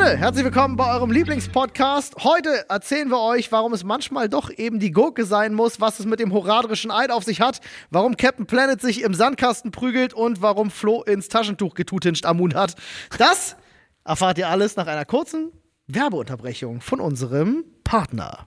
Freunde, herzlich willkommen bei eurem Lieblingspodcast. Heute erzählen wir euch, warum es manchmal doch eben die Gurke sein muss, was es mit dem horadrischen Eid auf sich hat, warum Captain Planet sich im Sandkasten prügelt und warum Flo ins Taschentuch getutincht am Mund hat. Das erfahrt ihr alles nach einer kurzen Werbeunterbrechung von unserem Partner.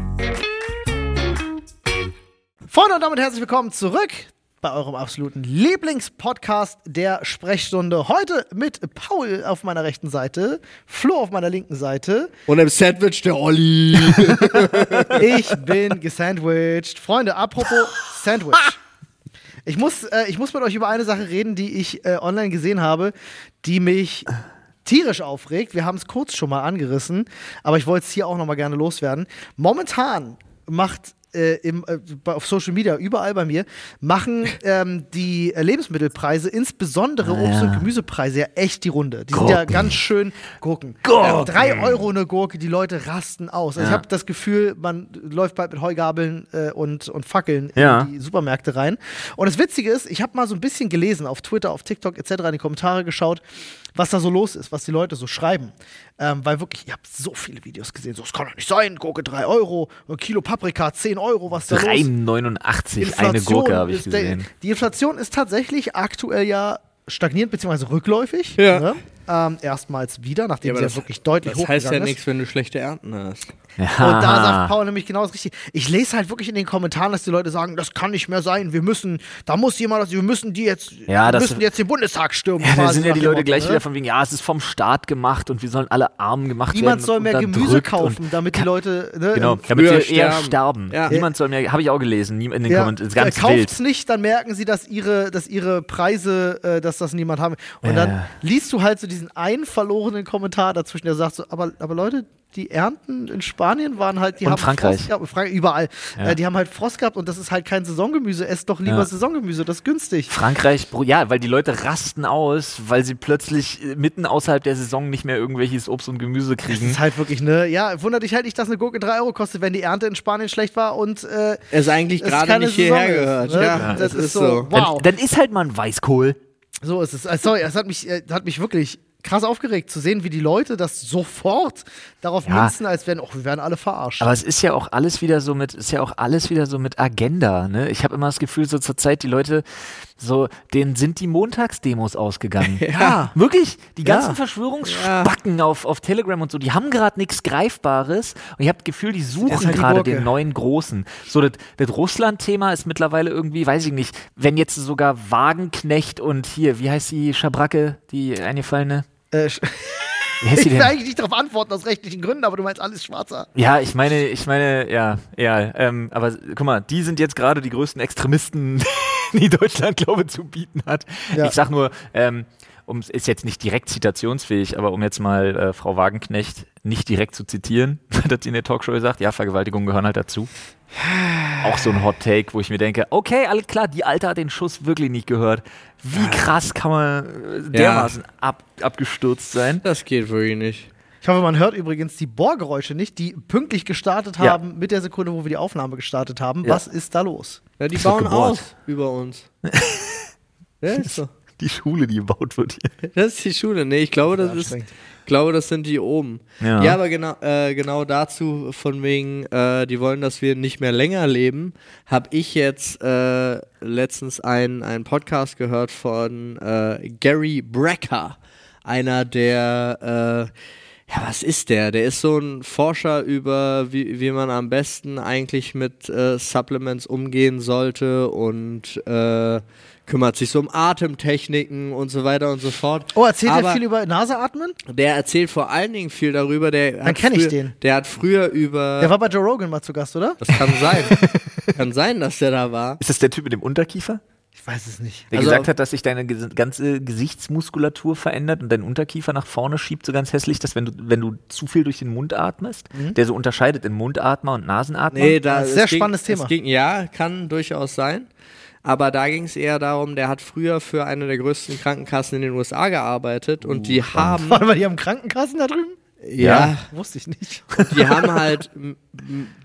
Freunde und damit herzlich willkommen zurück bei eurem absoluten Lieblingspodcast der Sprechstunde. Heute mit Paul auf meiner rechten Seite, Flo auf meiner linken Seite. Und im Sandwich der Olli. Ich bin gesandwiched. Freunde, apropos Sandwich. Ich muss, äh, ich muss mit euch über eine Sache reden, die ich äh, online gesehen habe, die mich tierisch aufregt. Wir haben es kurz schon mal angerissen, aber ich wollte es hier auch noch mal gerne loswerden. Momentan macht äh, im, äh, auf Social Media, überall bei mir, machen ähm, die äh, Lebensmittelpreise, insbesondere Obst- und Gemüsepreise, ja echt die Runde. Die sind ja ganz schön Gurken. Gurken. Äh, drei Euro eine Gurke, die Leute rasten aus. Also ich Ja. habe das Gefühl, man läuft bald mit Heugabeln äh, und, und Fackeln Ja. in die Supermärkte rein. Und das Witzige ist, ich habe mal so ein bisschen gelesen auf Twitter, auf TikTok etc., in die Kommentare geschaut, was da so los ist, was die Leute so schreiben. Ähm, weil wirklich, ich habe so viele Videos gesehen, so, es kann doch nicht sein, Gurke 3 Euro, ein Kilo Paprika 10 Euro, was da los 3,89 eine Gurke habe ich ist gesehen. Die Inflation ist tatsächlich aktuell ja stagnierend bzw. rückläufig. Ja. Ne? Ähm, erstmals wieder, nachdem Ja, sie ja das- wirklich deutlich Das heißt ja hochgegangen ist. nichts, wenn du schlechte Ernten hast. Und da sagt Paul nämlich genau das Richtige. Ich lese halt wirklich in den Kommentaren, dass die Leute sagen, das kann nicht mehr sein. Wir müssen, da muss jemand, wir müssen die jetzt, Ja, wir müssen jetzt den Bundestag stürmen. Ja, da sind ja die Leute Motto, gleich ne? wieder von wegen, ja, es ist vom Staat gemacht und wir sollen alle arm gemacht werden. Niemand soll mehr Gemüse kaufen, damit die Leute, ne, Genau, damit wir eher sterben. Ja. Niemand soll mehr, habe ich auch gelesen, in den ja, Kommentaren, ist ganz kauft's wild. nicht, dann merken sie, dass ihre, dass ihre Preise, äh, dass das niemand haben. Und dann Ja. liest du halt so diesen einen verlorenen Kommentar dazwischen, der sagt so, aber, aber Leute, die Ernten in Spanien waren halt, die Und haben Frankreich. Frost gehabt, Frank überall. Ja. Äh, die haben halt Frost gehabt und das ist halt kein Saisongemüse. Esst doch lieber Ja. Saisongemüse, das ist günstig. Frankreich, ja, weil die Leute rasten aus, weil sie plötzlich äh, mitten außerhalb der Saison nicht mehr irgendwelches Obst und Gemüse Das kriegen. ist halt wirklich, ne, ja, wundert dich halt nicht, dass eine Gurke 3 Euro kostet, wenn die Ernte in Spanien schlecht war und äh, Es eigentlich gerade nicht hierher Saison ist, gehört. ne? Ja, das es ist so, Dann, wow. dann ist halt mal ein Weißkohl. So ist es. Äh, Sorry, es hat mich, äh, hat mich wirklich krass aufgeregt zu sehen, wie die Leute das sofort darauf Ja. münzen, als wären, oh, wir werden alle verarscht. Aber es ist ja auch alles wieder so mit, ist ja auch alles wieder so mit Agenda, ne? Ich habe immer das Gefühl, so zur Zeit, die Leute, so, denen sind die Montagsdemos ausgegangen. Ja. Wirklich, die Ja. ganzen Verschwörungsspacken auf, auf Telegram und so, die haben gerade nichts Greifbares und ich habe das Gefühl, die suchen halt gerade den neuen Großen. So, das, das Russland-Thema ist mittlerweile irgendwie, weiß ich nicht, wenn jetzt sogar Wagenknecht und hier, wie heißt die Schabracke, die eingefallene? Äh, ich will eigentlich nicht darauf antworten aus rechtlichen Gründen, aber du meinst alles schwarzer. Ja, ich meine, ich meine, ja, ja, ähm, aber guck mal, die sind jetzt gerade die größten Extremisten, die Deutschland, glaube ich, zu bieten hat. Ja. Ich sag nur, ähm, um, ist jetzt nicht direkt zitationsfähig, aber um jetzt mal äh, Frau Wagenknecht nicht direkt zu zitieren, hat sie in der Talkshow gesagt, ja, Vergewaltigungen gehören halt dazu. Auch so ein Hot Take, wo ich mir denke, okay, alles klar, die Alte hat den Schuss wirklich nicht gehört. Wie krass kann man äh, dermaßen ab, abgestürzt sein? Das geht wirklich nicht. Ich hoffe, man hört übrigens die Bohrgeräusche nicht, die pünktlich gestartet Ja. haben mit der Sekunde, wo wir die Aufnahme gestartet haben. Ja. Was ist da los? Ja, die doch bauen aus über uns. ja, ist so. Die Schule, die gebaut wird hier. Das ist die Schule. Nee, ich glaube, das ist, Anstrengend. ich glaube, das sind die oben. Ja. Ja, aber genau, äh, genau dazu, von wegen, äh, die wollen, dass wir nicht mehr länger leben, habe ich jetzt äh, letztens einen einen Podcast gehört von äh, Gary Brecker, einer der, äh, ja, was ist der? Der ist so ein Forscher über, wie, wie man am besten eigentlich mit äh, Supplements umgehen sollte und äh, kümmert sich so um Atemtechniken und so weiter und so fort. Oh, erzählt Aber- er viel über Naseatmen? der erzählt vor allen Dingen viel darüber. Der hat kenn ich den. Der hat früher über. Der war bei Joe Rogan mal zu Gast, oder? das kann sein. kann sein, dass der da war. Ist das der Typ mit dem Unterkiefer? Ich weiß es nicht. Der Also gesagt hat, dass sich deine ganze Gesichtsmuskulatur verändert und dein Unterkiefer nach vorne schiebt, so ganz hässlich, dass wenn du, wenn du zu viel durch den Mund atmest, der so unterscheidet in Mundatmer und Nasenatmer. Nee, da, Das ist es sehr ging, spannendes es Thema. Ging, ja, kann durchaus sein. Aber da ging es eher darum, der hat früher für eine der größten Krankenkassen in den USA gearbeitet und die haben. Warte mal, die haben Krankenkassen da drüben? Ja, Wusste ich nicht. die haben halt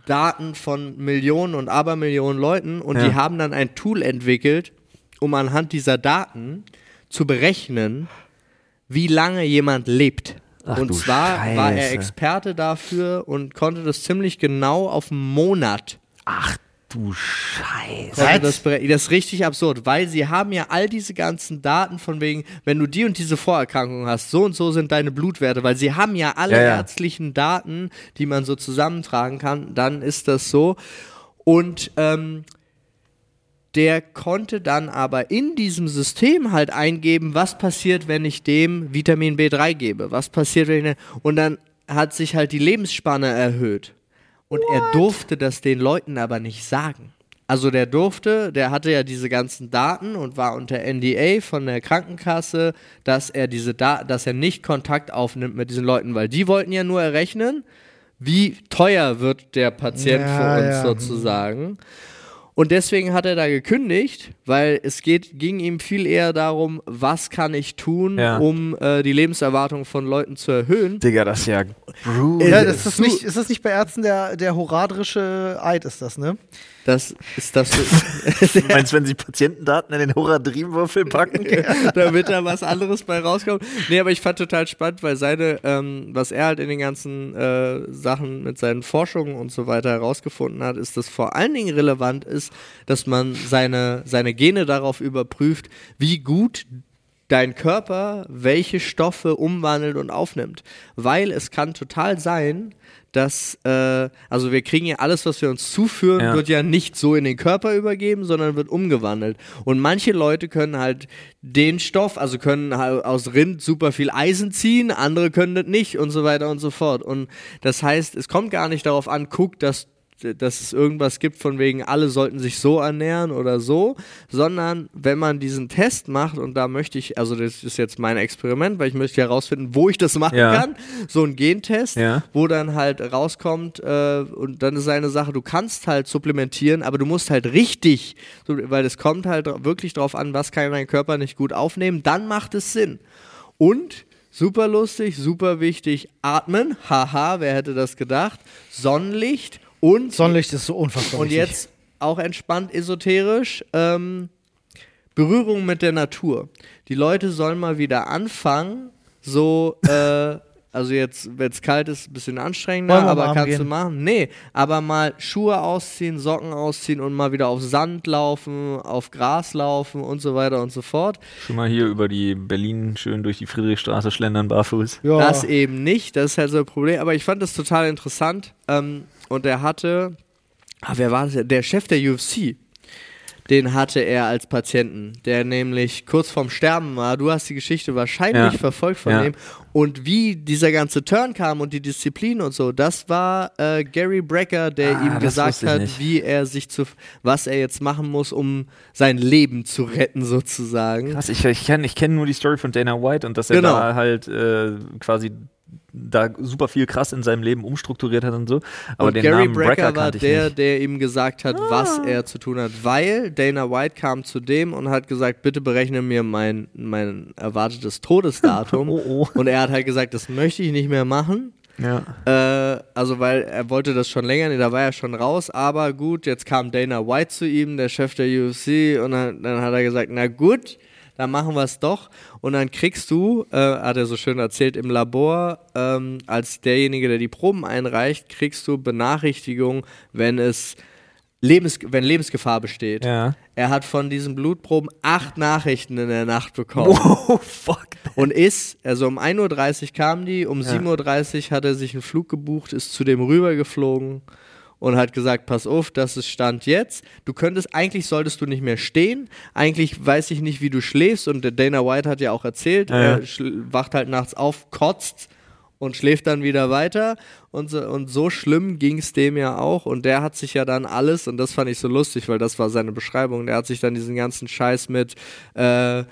Daten von Millionen und Abermillionen Leuten und Ja. die haben dann ein Tool entwickelt, um anhand dieser Daten zu berechnen, wie lange jemand lebt. Ach und zwar war er Scheiße. Experte dafür und konnte das ziemlich genau auf einen Monat. Ach du Scheiße. Das, das ist richtig absurd, weil sie haben ja all diese ganzen Daten von wegen, wenn du die und diese Vorerkrankung hast, so und so sind deine Blutwerte, weil sie haben ja alle Ja, ja. ärztlichen Daten, die man so zusammentragen kann, dann ist das so. Und ähm, der konnte dann aber in diesem System halt eingeben, was passiert, wenn ich dem Vitamin B3 gebe, was passiert, wenn ich, und dann hat sich halt die Lebensspanne erhöht. Und er durfte das den Leuten aber nicht sagen. Also der durfte, der hatte ja diese ganzen Daten und war unter NDA von der Krankenkasse, dass er diese da dass er nicht Kontakt aufnimmt mit diesen Leuten, weil die wollten ja nur errechnen, wie teuer wird der Patient Ja, für uns ja. sozusagen. Und deswegen hat er da gekündigt, weil es geht, ging ihm viel eher darum, was kann ich tun, Ja. um äh, die Lebenserwartung von Leuten zu erhöhen. Digga, das ist ja brutal. Ja, das ist, das nicht, ist das nicht bei Ärzten der, der horadrische Eid, ist das, ne? Das ist das, Du meinst, wenn sie Patientendaten in den Horadrim-Würfel packen? damit da was anderes bei rauskommt. Nee, aber ich fand total spannend, weil seine, ähm, was er halt in den ganzen äh, Sachen mit seinen Forschungen und so weiter herausgefunden hat, ist, dass vor allen Dingen relevant ist, dass man seine, seine Gene darauf überprüft, wie gut dein Körper welche Stoffe umwandelt und aufnimmt. Weil es kann total sein, dass, äh, also wir kriegen ja alles, was wir uns zuführen, Ja. wird ja nicht so in den Körper übergeben, sondern wird umgewandelt. Und manche Leute können halt den Stoff, also können halt aus Rind super viel Eisen ziehen, andere können das nicht und so weiter und so fort. Und das heißt, es kommt gar nicht darauf an, guck, dass dass es irgendwas gibt von wegen, alle sollten sich so ernähren oder so, sondern wenn man diesen Test macht, und da möchte ich, also das ist jetzt mein Experiment, weil ich möchte herausfinden, wo ich das machen Ja. kann, so ein Gentest, Ja. wo dann halt rauskommt, äh, und dann ist eine Sache, du kannst halt supplementieren, aber du musst halt richtig, weil es kommt halt wirklich drauf an, was kann dein Körper nicht gut aufnehmen, dann macht es Sinn. Und super lustig, super wichtig, atmen, haha, wer hätte das gedacht, Sonnenlicht und Sonnenlicht ist so unfassbar und wichtig. jetzt auch entspannt esoterisch. Ähm, Berührung mit der Natur. Die Leute sollen mal wieder anfangen, so, äh, also jetzt, wenn es kalt ist, ein bisschen anstrengender, aber kannst du gehen? machen. Nee, aber mal Schuhe ausziehen, Socken ausziehen und mal wieder auf Sand laufen, auf Gras laufen und so weiter und so fort. Schon mal hier über die Berlin schön durch die Friedrichstraße schlendern, barfuß. ja. Das eben nicht, das ist halt so ein Problem. Aber ich fand das total interessant. Ähm, und er hatte, ah, wer war das? Der Chef der UFC. Den hatte er als Patienten, der nämlich kurz vorm Sterben war. Du hast die Geschichte wahrscheinlich Ja. verfolgt von Ja. dem. Und wie dieser ganze Turn kam und die Disziplin und so, das war äh, Gary Brecker, der Ah, ihm gesagt hat, nicht. wie er sich zu, was er jetzt machen muss, um sein Leben zu retten, sozusagen. Krass, ich, ich kenne ich kenn nur die Story von Dana White und dass er Genau. da halt äh, quasi da super viel krass in seinem Leben umstrukturiert hat und so. Aber und den Gary Namen Brecker Brecker war der, nicht. der ihm gesagt hat, Ah. was er zu tun hat, weil Dana White kam zu dem und hat gesagt, bitte berechne mir mein, mein erwartetes Todesdatum. Oh, oh. Und er hat halt gesagt, das möchte ich nicht mehr machen. Ja. Äh, also weil er wollte das schon länger, nee, da war er schon raus, aber gut, jetzt kam Dana White zu ihm, der Chef der UFC, und dann, dann hat er gesagt, na gut, dann machen wir es doch. Und dann kriegst du, äh, hat er so schön erzählt, im Labor, ähm, als derjenige, der die Proben einreicht, kriegst du Benachrichtigung, wenn es Lebens wenn Lebensgefahr besteht. Ja. Er hat von diesen Blutproben acht Nachrichten in der Nacht bekommen. Oh, fuck. Und ist, also um 1.30 Uhr kam die, um 7.30 Uhr hat er sich einen Flug gebucht, ist zu dem rübergeflogen und hat gesagt, pass auf, das ist Stand jetzt. Du könntest, eigentlich solltest du nicht mehr stehen. Eigentlich weiß ich nicht, wie du schläfst. Und Dana White hat ja auch erzählt, Ja, ja. er wacht halt nachts auf, kotzt und schläft dann wieder weiter. Und so, und so schlimm ging es dem ja auch. Und der hat sich ja dann alles, und das fand ich so lustig, weil das war seine Beschreibung, der hat sich dann diesen ganzen Scheiß mit äh,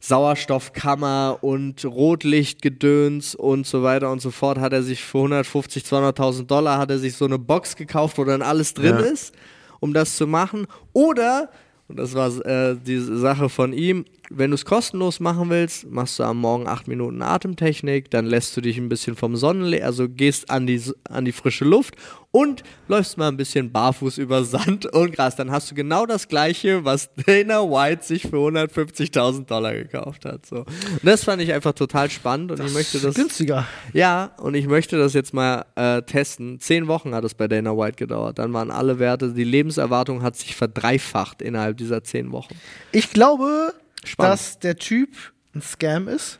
Sauerstoffkammer und Rotlichtgedöns und so weiter und so fort, hat er sich für 150, 200.000 Dollar hat er sich so eine Box gekauft, wo dann alles drin Ja. ist, um das zu machen. Oder, und das war äh, die Sache von ihm, wenn du es kostenlos machen willst, machst du am Morgen acht Minuten Atemtechnik, dann lässt du dich ein bisschen vom Sonnenlicht, also gehst an die, an die frische Luft und läufst mal ein bisschen barfuß über Sand und Gras. Dann hast du genau das gleiche, was Dana White sich für 150.000 Dollar gekauft hat. So. Und das fand ich einfach total spannend und ich möchte das. Günstiger. Ja, und ich möchte das jetzt mal äh, testen. Zehn Wochen hat es bei Dana White gedauert. Dann waren alle Werte, die Lebenserwartung hat sich verdreifacht innerhalb dieser zehn Wochen. Ich glaube, Spannend. dass der Typ ein Scam ist.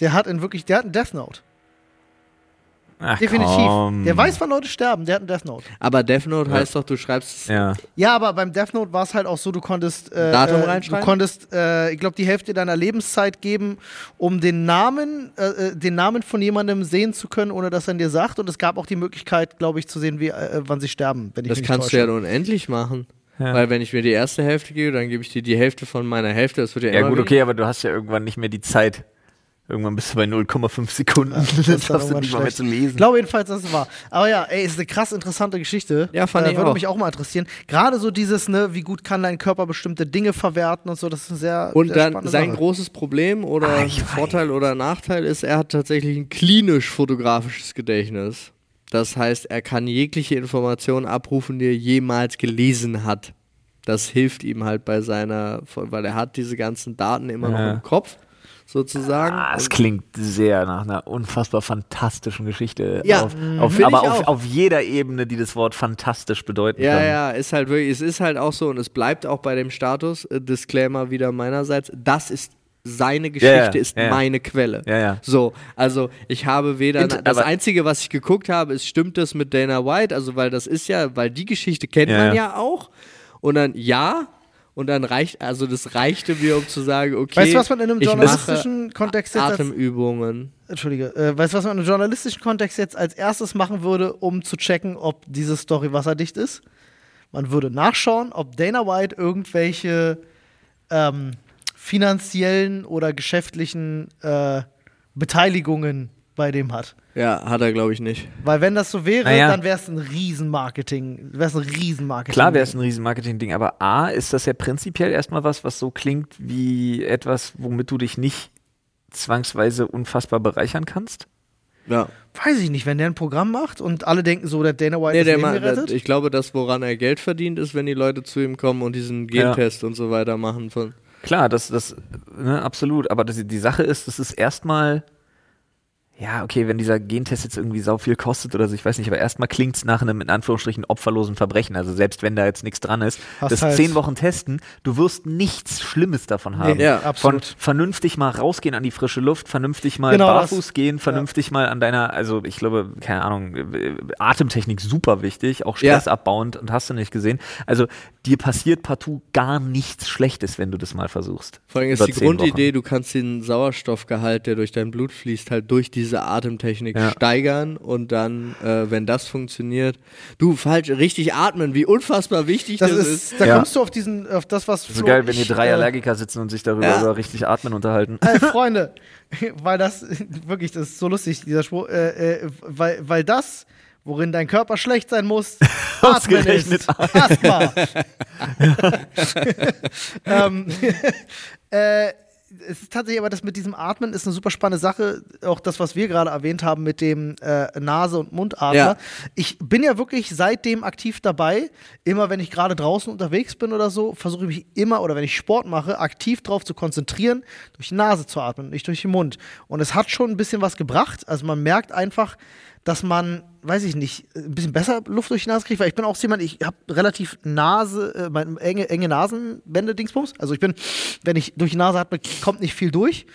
Der hat in wirklich, der hat einen Death Note. Ach, Definitiv. komm. Der weiß, wann Leute sterben, der hat einen Death Note. Aber Death Note heißt doch, du schreibst es. Ja. Ja, aber beim Death Note war es halt auch so, du konntest äh, Datum äh, reinschreiben? Du konntest, äh, ich glaube, die Hälfte deiner Lebenszeit geben, um den Namen, äh, äh, den Namen von jemandem sehen zu können, ohne dass er ihn dir sagt. Und es gab auch die Möglichkeit, glaube ich, zu sehen, wie, äh, wann sie sterben, wenn ich Das mich kannst täusche. du ja unendlich machen. Ja. Weil wenn ich mir die erste Hälfte gebe, dann gebe ich dir die Hälfte von meiner Hälfte. Das wird ja, Ja, immer gut, weniger. okay, aber du hast ja irgendwann nicht mehr die Zeit. Irgendwann bist du bei 0,5 Sekunden. das das darfst du irgendwann nicht mal mehr schlecht. zu Ich lesen. glaube jedenfalls, dass es war. Aber ja, ey, ist eine krass interessante Geschichte. Ja, fand äh, ich Würde auch. mich auch mal interessieren. Gerade so dieses, ne, wie gut kann dein Körper bestimmte Dinge verwerten und so, das ist eine sehr. Und sehr dann spannende sein Sache. großes Problem oder Ah, ich Vorteil oder Nachteil ist, er hat tatsächlich ein klinisch-fotografisches Gedächtnis. Das heißt, er kann jegliche Information abrufen, die er jemals gelesen hat. Das hilft ihm halt bei seiner, weil er hat diese ganzen Daten immer Ja. noch im Kopf, sozusagen. Ah, es Und- klingt sehr nach einer unfassbar fantastischen Geschichte. Ja, auf, mhm. auf, aber ich auf, auch. auf jeder Ebene, die das Wort fantastisch bedeuten Ja, kann. ja, ist halt wirklich, es ist halt auch so und es bleibt auch bei dem Status, äh, Disclaimer wieder meinerseits, das ist seine Geschichte, Ja, ja, ist ja, ja. meine Quelle. Ja, ja. So, also ich habe weder, Inter- das Einzige, was ich geguckt habe, ist, stimmt das mit Dana White, also weil das ist ja, weil die Geschichte kennt Ja, man ja. ja auch und dann ja und dann reicht, also das reichte mir, um zu sagen, okay, Weißt du, was man in einem ich journalistischen Kontext jetzt. mache Als, Atemübungen. Entschuldige, äh, weißt du, was man in einem journalistischen Kontext jetzt als erstes machen würde, um zu checken, ob diese Story wasserdicht ist? Man würde nachschauen, ob Dana White irgendwelche ähm, finanziellen oder geschäftlichen äh, Beteiligungen bei dem hat. Ja, hat er glaube ich nicht. Weil wenn das so wäre, Naja. dann wäre es ein Riesenmarketing. Wäre es ein Riesenmarketing. Klar wäre es ein riesen Marketing-Ding, aber A, ist das ja prinzipiell erstmal was, was so klingt wie etwas, womit du dich nicht zwangsweise unfassbar bereichern kannst. Ja. Weiß ich nicht, wenn der ein Programm macht und alle denken so, der Dana White Nee, ist der gerettet. ich glaube, das, woran er Geld verdient, ist, wenn die Leute zu ihm kommen und diesen Ja. Gentest und so weiter machen. Von, Klar, das, das, ne, absolut. Aber das, die Sache ist, das ist erstmal, ja, okay, wenn dieser Gentest jetzt irgendwie sau viel kostet oder so, ich weiß nicht, aber erstmal klingt es nach einem in Anführungsstrichen opferlosen Verbrechen. Also selbst wenn da jetzt nichts dran ist, Hast das halt- zehn Wochen testen, du wirst nichts Schlimmes davon haben. Nee, Ja, Von absolut. vernünftig mal rausgehen an die frische Luft, vernünftig mal Genau barfuß das. gehen, vernünftig mal an deiner, also ich glaube, keine Ahnung, Atemtechnik super wichtig, auch Stress Ja. abbauend und hast du nicht gesehen. Also dir passiert partout gar nichts Schlechtes, wenn du das mal versuchst. vor allem ist die Grundidee, Wochen. du kannst den Sauerstoffgehalt, der durch dein Blut fließt, halt durch die diese Atemtechnik Ja. steigern und dann, äh, wenn das funktioniert, du falsch, richtig atmen, wie unfassbar wichtig das, Das ist. ist, da Ja. kommst du auf diesen, auf das, was So geil, wenn hier drei äh, Allergiker sitzen und sich darüber Ja. über richtig Atmen unterhalten. Ey, Freunde, weil das wirklich, das ist so lustig, dieser Spruch, äh, äh, weil, weil das, worin dein Körper schlecht sein muss. Ausgerechnet Asthma. ähm, äh, es ist tatsächlich aber das mit diesem Atmen ist eine super spannende Sache. Auch das, was wir gerade erwähnt haben mit dem äh, Nase- und Mundatmer. Ja. Ich bin ja wirklich seitdem aktiv dabei. Immer wenn ich gerade draußen unterwegs bin oder so, versuche ich mich immer oder wenn ich Sport mache, aktiv darauf zu konzentrieren, durch die Nase zu atmen, nicht durch den Mund. Und es hat schon ein bisschen was gebracht. Also man merkt einfach, dass man, weiß ich nicht, ein bisschen besser Luft durch die Nase kriegt, weil ich bin auch jemand, ich habe relativ Nase, äh, meine enge, enge Nasenwände, Dingsbums. Also ich bin, wenn ich durch die Nase atme, kommt nicht viel durch.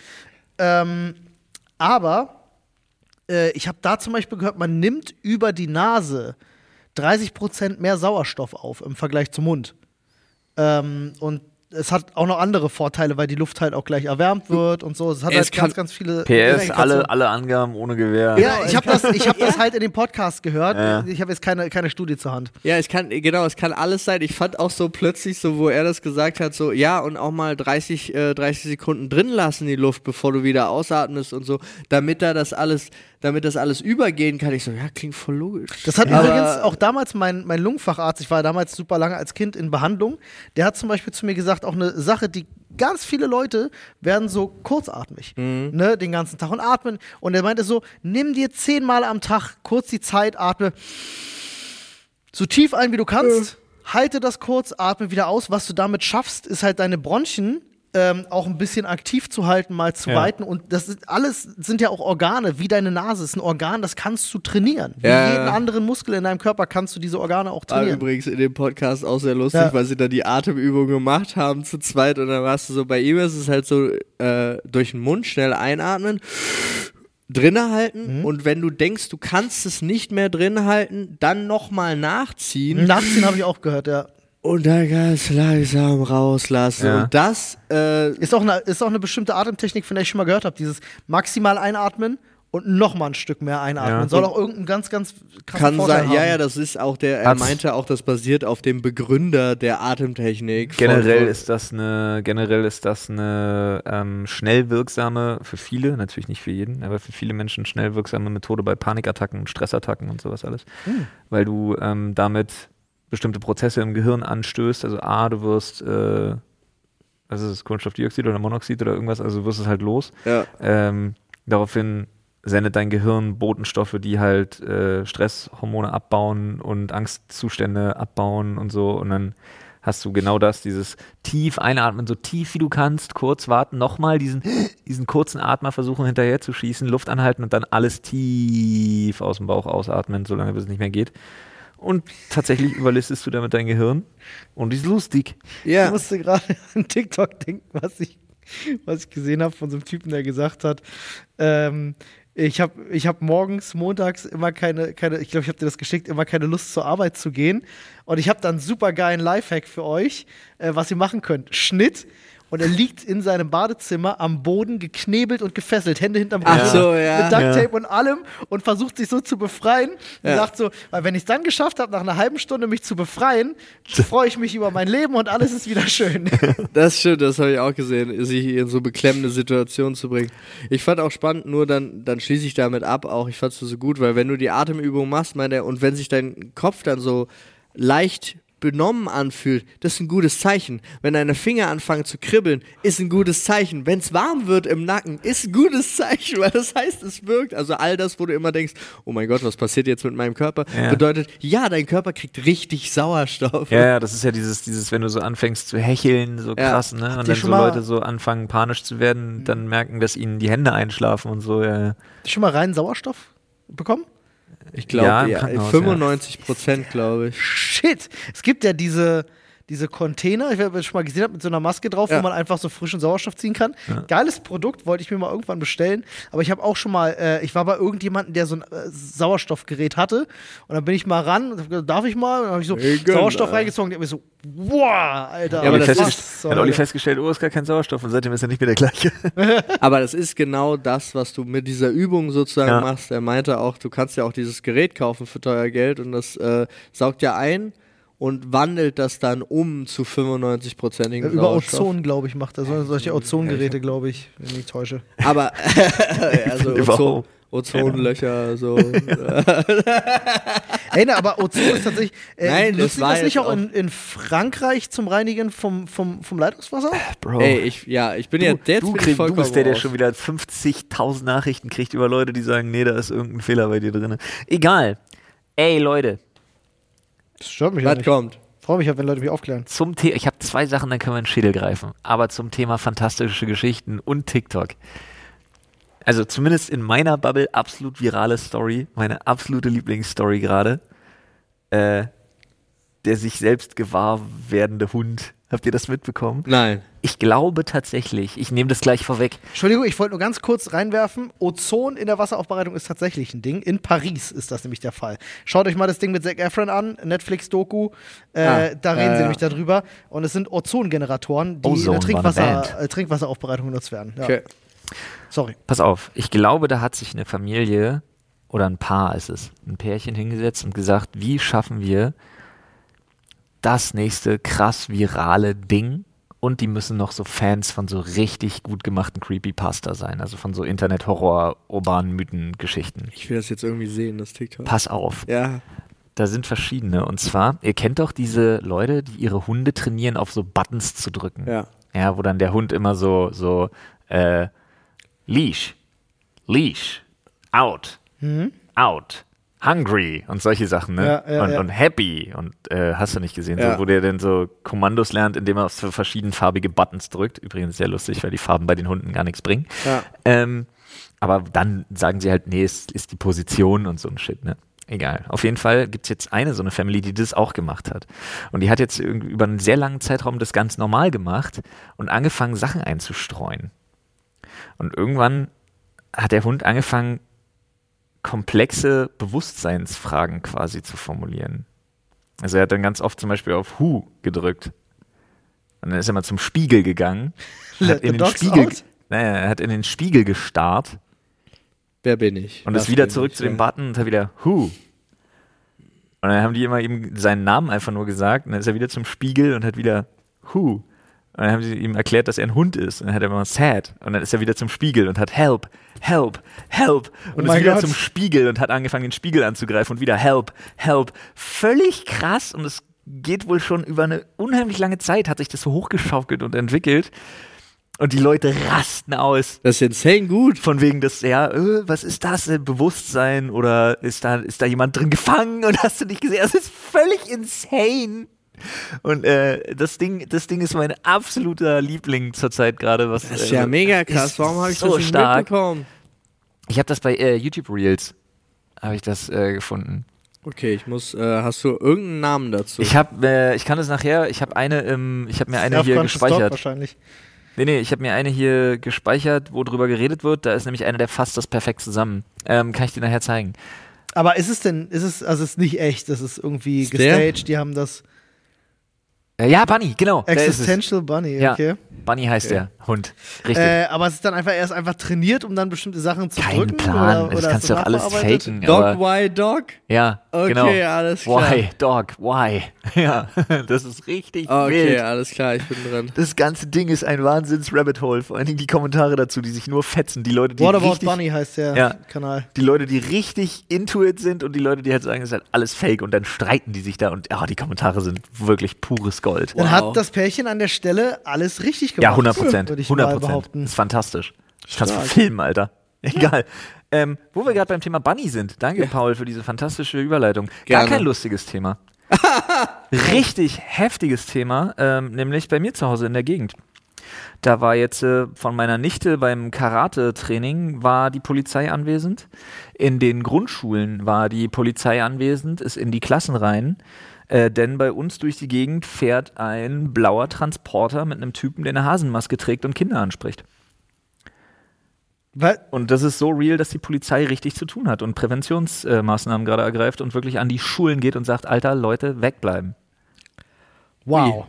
Ähm, aber äh, ich habe da zum Beispiel gehört, man nimmt über die Nase 30% mehr Sauerstoff auf im Vergleich zum Mund. Ähm, und es hat auch noch andere Vorteile, weil die Luft halt auch gleich erwärmt wird und so. Es hat Es halt ganz, ganz viele. PS, alle, alle Angaben ohne Gewehr. Ja, ich habe das, ich hab das halt in dem Podcast gehört. Ja. Ich habe jetzt keine, keine Studie zur Hand. Ja, es kann, genau, es kann alles sein. Ich fand auch so plötzlich, so wo er das gesagt hat, so, ja, und auch mal 30, äh, 30 Sekunden drin lassen die Luft, bevor du wieder ausatmest und so, damit da das alles, damit das alles übergehen kann. Ich so, ja, klingt voll logisch. Das hat Aber- übrigens auch damals mein, mein Lungenfacharzt, ich war damals super lange als Kind in Behandlung, der hat zum Beispiel zu mir gesagt, auch eine Sache, die ganz viele Leute werden so kurzatmig, ne, den ganzen Tag und atmen. Und er meinte so, nimm dir zehnmal am Tag kurz die Zeit, atme so tief ein, wie du kannst, halte das kurz, atme wieder aus. Was du damit schaffst, ist halt deine Bronchien ähm, auch ein bisschen aktiv zu halten, mal zu Ja. weiten. Und das ist, alles sind ja auch Organe, wie deine Nase ist ein Organ, das kannst du trainieren. Wie Ja. jeden anderen Muskel in deinem Körper kannst du diese Organe auch War trainieren. übrigens in dem Podcast auch sehr lustig, Ja. weil sie da die Atemübung gemacht haben zu zweit und dann warst du so, bei ihm ist es halt so, äh, durch den Mund schnell einatmen, drinne halten Mhm. und wenn du denkst, du kannst es nicht mehr drin halten, dann nochmal nachziehen Nachziehen habe ich auch gehört, ja. Und dann ganz langsam rauslassen. Ja. Und das, äh, Ist auch, eine, ist auch eine bestimmte Atemtechnik, von der ich schon mal gehört habe. Dieses maximal einatmen und noch mal ein Stück mehr einatmen. Ja. Soll auch irgendeinen ganz, ganz kann Vorteil sein, haben. ja, ja, das ist auch der, er Hat's- meinte auch, das basiert auf dem Begründer der Atemtechnik. Generell Von- ist das eine, generell ist das eine ähm, schnell wirksame, für viele, natürlich nicht für jeden, aber für viele Menschen schnell wirksame Methode bei Panikattacken und Stressattacken und sowas alles. Weil du ähm, damit bestimmte Prozesse im Gehirn anstößt. Also A, du wirst, äh, was ist es, Kohlenstoffdioxid oder Monoxid oder irgendwas, also du wirst es halt los. Ja. Ähm, daraufhin sendet dein Gehirn Botenstoffe, die halt äh, Stresshormone abbauen und Angstzustände abbauen und so. Und dann hast du genau das, dieses tief einatmen, so tief wie du kannst, kurz warten, nochmal diesen, diesen kurzen Atmer versuchen hinterher zu schießen, Luft anhalten und dann alles tief aus dem Bauch ausatmen, solange bis es nicht mehr geht. Und tatsächlich überlistest du damit dein Gehirn und ist lustig. Ich ja. musste gerade an TikTok denken, was ich, was ich gesehen habe von so einem Typen, der gesagt hat, ähm, ich habe ich hab morgens, montags immer keine, keine ich glaube, ich habe dir das geschickt, immer keine Lust zur Arbeit zu gehen. Und ich habe dann einen super geilen Lifehack für euch, äh, was ihr machen könnt. Schnitt. Und er liegt in seinem Badezimmer am Boden geknebelt und gefesselt, Hände hinterm Rücken, so, ja. mit Ducktape und allem und versucht sich so zu befreien. Und Ja. sagt so, weil wenn ich es dann geschafft habe, nach einer halben Stunde mich zu befreien, freue ich mich über mein Leben und alles ist wieder schön. Das stimmt, das habe ich auch gesehen, sich in so beklemmende Situationen zu bringen. Ich fand auch spannend, nur dann, dann schließe ich damit ab, auch ich fand es so gut, weil wenn du die Atemübung machst, meint er, und wenn sich dein Kopf dann so leicht benommen anfühlt, das ist ein gutes Zeichen. Wenn deine Finger anfangen zu kribbeln, ist ein gutes Zeichen. Wenn es warm wird im Nacken, ist ein gutes Zeichen, weil das heißt, es wirkt. Also all das, wo du immer denkst, oh mein Gott, was passiert jetzt mit meinem Körper, Ja. bedeutet, ja, dein Körper kriegt richtig Sauerstoff. Ja, ja, das ist ja dieses, dieses, wenn du so anfängst zu hecheln, so Ja. krass, ne? Und dann so Leute so anfangen, panisch zu werden, dann merken, dass ihnen die Hände einschlafen und so, ja. ja. Schon mal reinen Sauerstoff bekommen? Ich glaube, Ja, ja, Krankenhaus, 95 Prozent, glaube ich. Shit! Es gibt ja diese, diese Container, ich habe schon mal gesehen, hab, mit so einer Maske drauf, Ja. wo man einfach so frischen Sauerstoff ziehen kann. Geiles Produkt, wollte ich mir mal irgendwann bestellen. Aber ich habe auch schon mal, äh, ich war bei irgendjemandem, der so ein äh, Sauerstoffgerät hatte. Und dann bin ich mal ran und hab gesagt, darf ich mal? Und dann habe ich so gönn, Sauerstoff Alter. reingezogen. Der hat mir so, wow, Alter. Ja, aber das zur hat Olli festgestellt, oh, ist gar kein Sauerstoff und seitdem ist er nicht mehr der gleiche. Aber das ist genau das, was du mit dieser Übung sozusagen Ja. machst. Er meinte auch, du kannst ja auch dieses Gerät kaufen für teuer Geld und das äh, saugt ja ein und wandelt das dann um zu 95-prozentigen Über Sauerstoff. Ozon, glaube ich, macht er so, solche Ozongeräte, glaube ich, wenn ich mich täusche. Aber also Ozon. Ozonlöcher, so. Ey, ne, aber Ozon ist tatsächlich. Äh, Nein, das war das nicht auch in, in Frankreich zum Reinigen vom, vom, vom Leitungswasser? Bro. Ey, ich, ja, ich bin du, jetzt, jetzt du, krieg, du bist der, der raus. schon wieder 50.000 Nachrichten kriegt über Leute, die sagen, nee, da ist irgendein Fehler bei dir drin. Egal. Ey, Leute, Das stört mich ja Was nicht. kommt? Freue mich, ja, wenn Leute mich aufklären. zum Thema, ich habe zwei Sachen, dann können wir in den Schädel greifen. Aber zum Thema fantastische Geschichten und TikTok. Also zumindest in meiner Bubble absolut virale Story, meine absolute Lieblingsstory gerade. Äh, der sich selbst gewahr werdende Hund. Habt ihr das mitbekommen? Nein. Ich glaube tatsächlich, ich nehme das gleich vorweg. Entschuldigung, ich wollte nur ganz kurz reinwerfen. Ozon in der Wasseraufbereitung ist tatsächlich ein Ding. In Paris ist das nämlich der Fall. Schaut euch mal das Ding mit Zac Efron an, Netflix-Doku. Äh, Ah, da reden ja, sie ja. nämlich darüber. Und es sind Ozongeneratoren, die Ozone in der Trinkwasser, äh, Trinkwasseraufbereitung genutzt werden. Ja. Okay. Sorry. Pass auf, ich glaube, da hat sich eine Familie oder ein Paar ist es, ein Pärchen hingesetzt und gesagt, wie schaffen wir das nächste krass virale Ding? Und die müssen noch so Fans von so richtig gut gemachten Creepypasta sein, also von so Internet-Horror, urbanen Mythen-Geschichten. Ich will das jetzt irgendwie sehen, das TikTok. Pass auf, Ja. da sind verschiedene. Und zwar, ihr kennt doch diese Leute, die ihre Hunde trainieren, auf so Buttons zu drücken. Ja. Ja, wo dann der Hund immer so, so, äh, Leash, Leash, out, out, hungry und solche Sachen, ne? Ja, ja, und, ja. und happy und äh, hast du nicht gesehen, so, wo der dann so Kommandos lernt, indem er auf so verschiedenfarbige Buttons drückt. Übrigens sehr lustig, weil die Farben bei den Hunden gar nichts bringen. Ähm, aber dann sagen sie halt, nee, es ist die Position und so ein Shit, ne? Egal. Auf jeden Fall gibt es jetzt eine so eine Family, die das auch gemacht hat. Und die hat jetzt über einen sehr langen Zeitraum das ganz normal gemacht und angefangen, Sachen einzustreuen. Und irgendwann hat der Hund angefangen, komplexe Bewusstseinsfragen quasi zu formulieren. Also er hat dann ganz oft zum Beispiel auf Who gedrückt. Und dann ist er mal zum Spiegel gegangen. Hat in den Spiegel, naja, er hat in den Spiegel gestarrt Wer bin ich? und ist wieder zurück ich? zu dem Ja. Button und hat wieder Who. Und dann haben die immer ihm seinen Namen einfach nur gesagt und dann ist er wieder zum Spiegel und hat wieder Who. Und dann haben sie ihm erklärt, dass er ein Hund ist. Und dann hat er immer sad. Und dann ist er wieder zum Spiegel und hat Help, Help, Help. Und Oh ist wieder Gott. zum Spiegel und hat angefangen, den Spiegel anzugreifen und wieder Help, Help. Völlig krass und es geht wohl schon über eine unheimlich lange Zeit, hat sich das so hochgeschaukelt und entwickelt. Und die Leute rasten aus. Das ist insane gut. Von wegen des, ja, äh, was ist das denn? Bewusstsein oder ist da, ist da jemand drin gefangen und hast du nicht gesehen? Das ist völlig insane. Und äh, das Ding, das Ding ist mein absoluter Liebling zurzeit gerade. Was Das ist äh, ja mega krass. Warum habe ich so das nicht stark. mitbekommen? Ich habe das bei äh, YouTube Reels habe ich das äh, gefunden. Okay, ich muss. Äh, hast du irgendeinen Namen dazu? Ich habe, äh, ich kann das nachher. Ich habe eine, im, ich habe mir eine hier gespeichert. wahrscheinlich. Nee, nee, ich habe mir eine hier gespeichert, wo drüber geredet wird. Da ist nämlich eine, der fasst das perfekt zusammen. Ähm, kann ich dir nachher zeigen. Aber ist es denn, ist es, also es ist nicht echt, das ist irgendwie Ist der? gestaged, die haben das ja, Bunny, genau. ist. Existential Bunny, Ja. okay. Bunny heißt der Hund. Richtig. Äh, aber es ist dann einfach erst einfach trainiert, um dann bestimmte Sachen zu Kein drücken? Plan. Oder, das oder kannst ist du doch alles faken. Dog, why Dog? ja, Okay, genau. alles klar. Why, Dog, why? Ja, das ist richtig Okay, wild. alles klar, ich bin drin. Das ganze Ding ist ein Wahnsinns-Rabbit-Hole. Vor allen Dingen die Kommentare dazu, die sich nur fetzen. Die Leute, die What About Bunny heißt der Ja. Kanal. die Leute, die richtig into it sind und die Leute, die halt sagen, es ist halt alles fake und dann streiten die sich da und ah, die Kommentare sind wirklich pures Gold. Dann Wow. hat das Pärchen an der Stelle alles richtig gemacht. Ja, 100 Prozent. Würde ich 100 mal Prozent. Ist fantastisch. Kannst du Stark. filmen, Alter. Egal. Ähm, wo wir gerade beim Thema Bunny sind. Danke, Paul, für diese fantastische Überleitung. Gar Gerne. kein lustiges Thema. Richtig heftiges Thema, ähm, nämlich bei mir zu Hause in der Gegend. Da war jetzt äh, von meiner Nichte beim Karate-Training war die Polizei anwesend. In den Grundschulen war die Polizei anwesend, ist in die Klassen rein. Äh, denn bei uns durch die Gegend fährt ein blauer Transporter mit einem Typen, der eine Hasenmaske trägt und Kinder anspricht. Weil, Und das ist so real, dass die Polizei richtig zu tun hat und Präventionsmaßnahmen gerade ergreift und wirklich an die Schulen geht und sagt, Alter, Leute, wegbleiben. wow.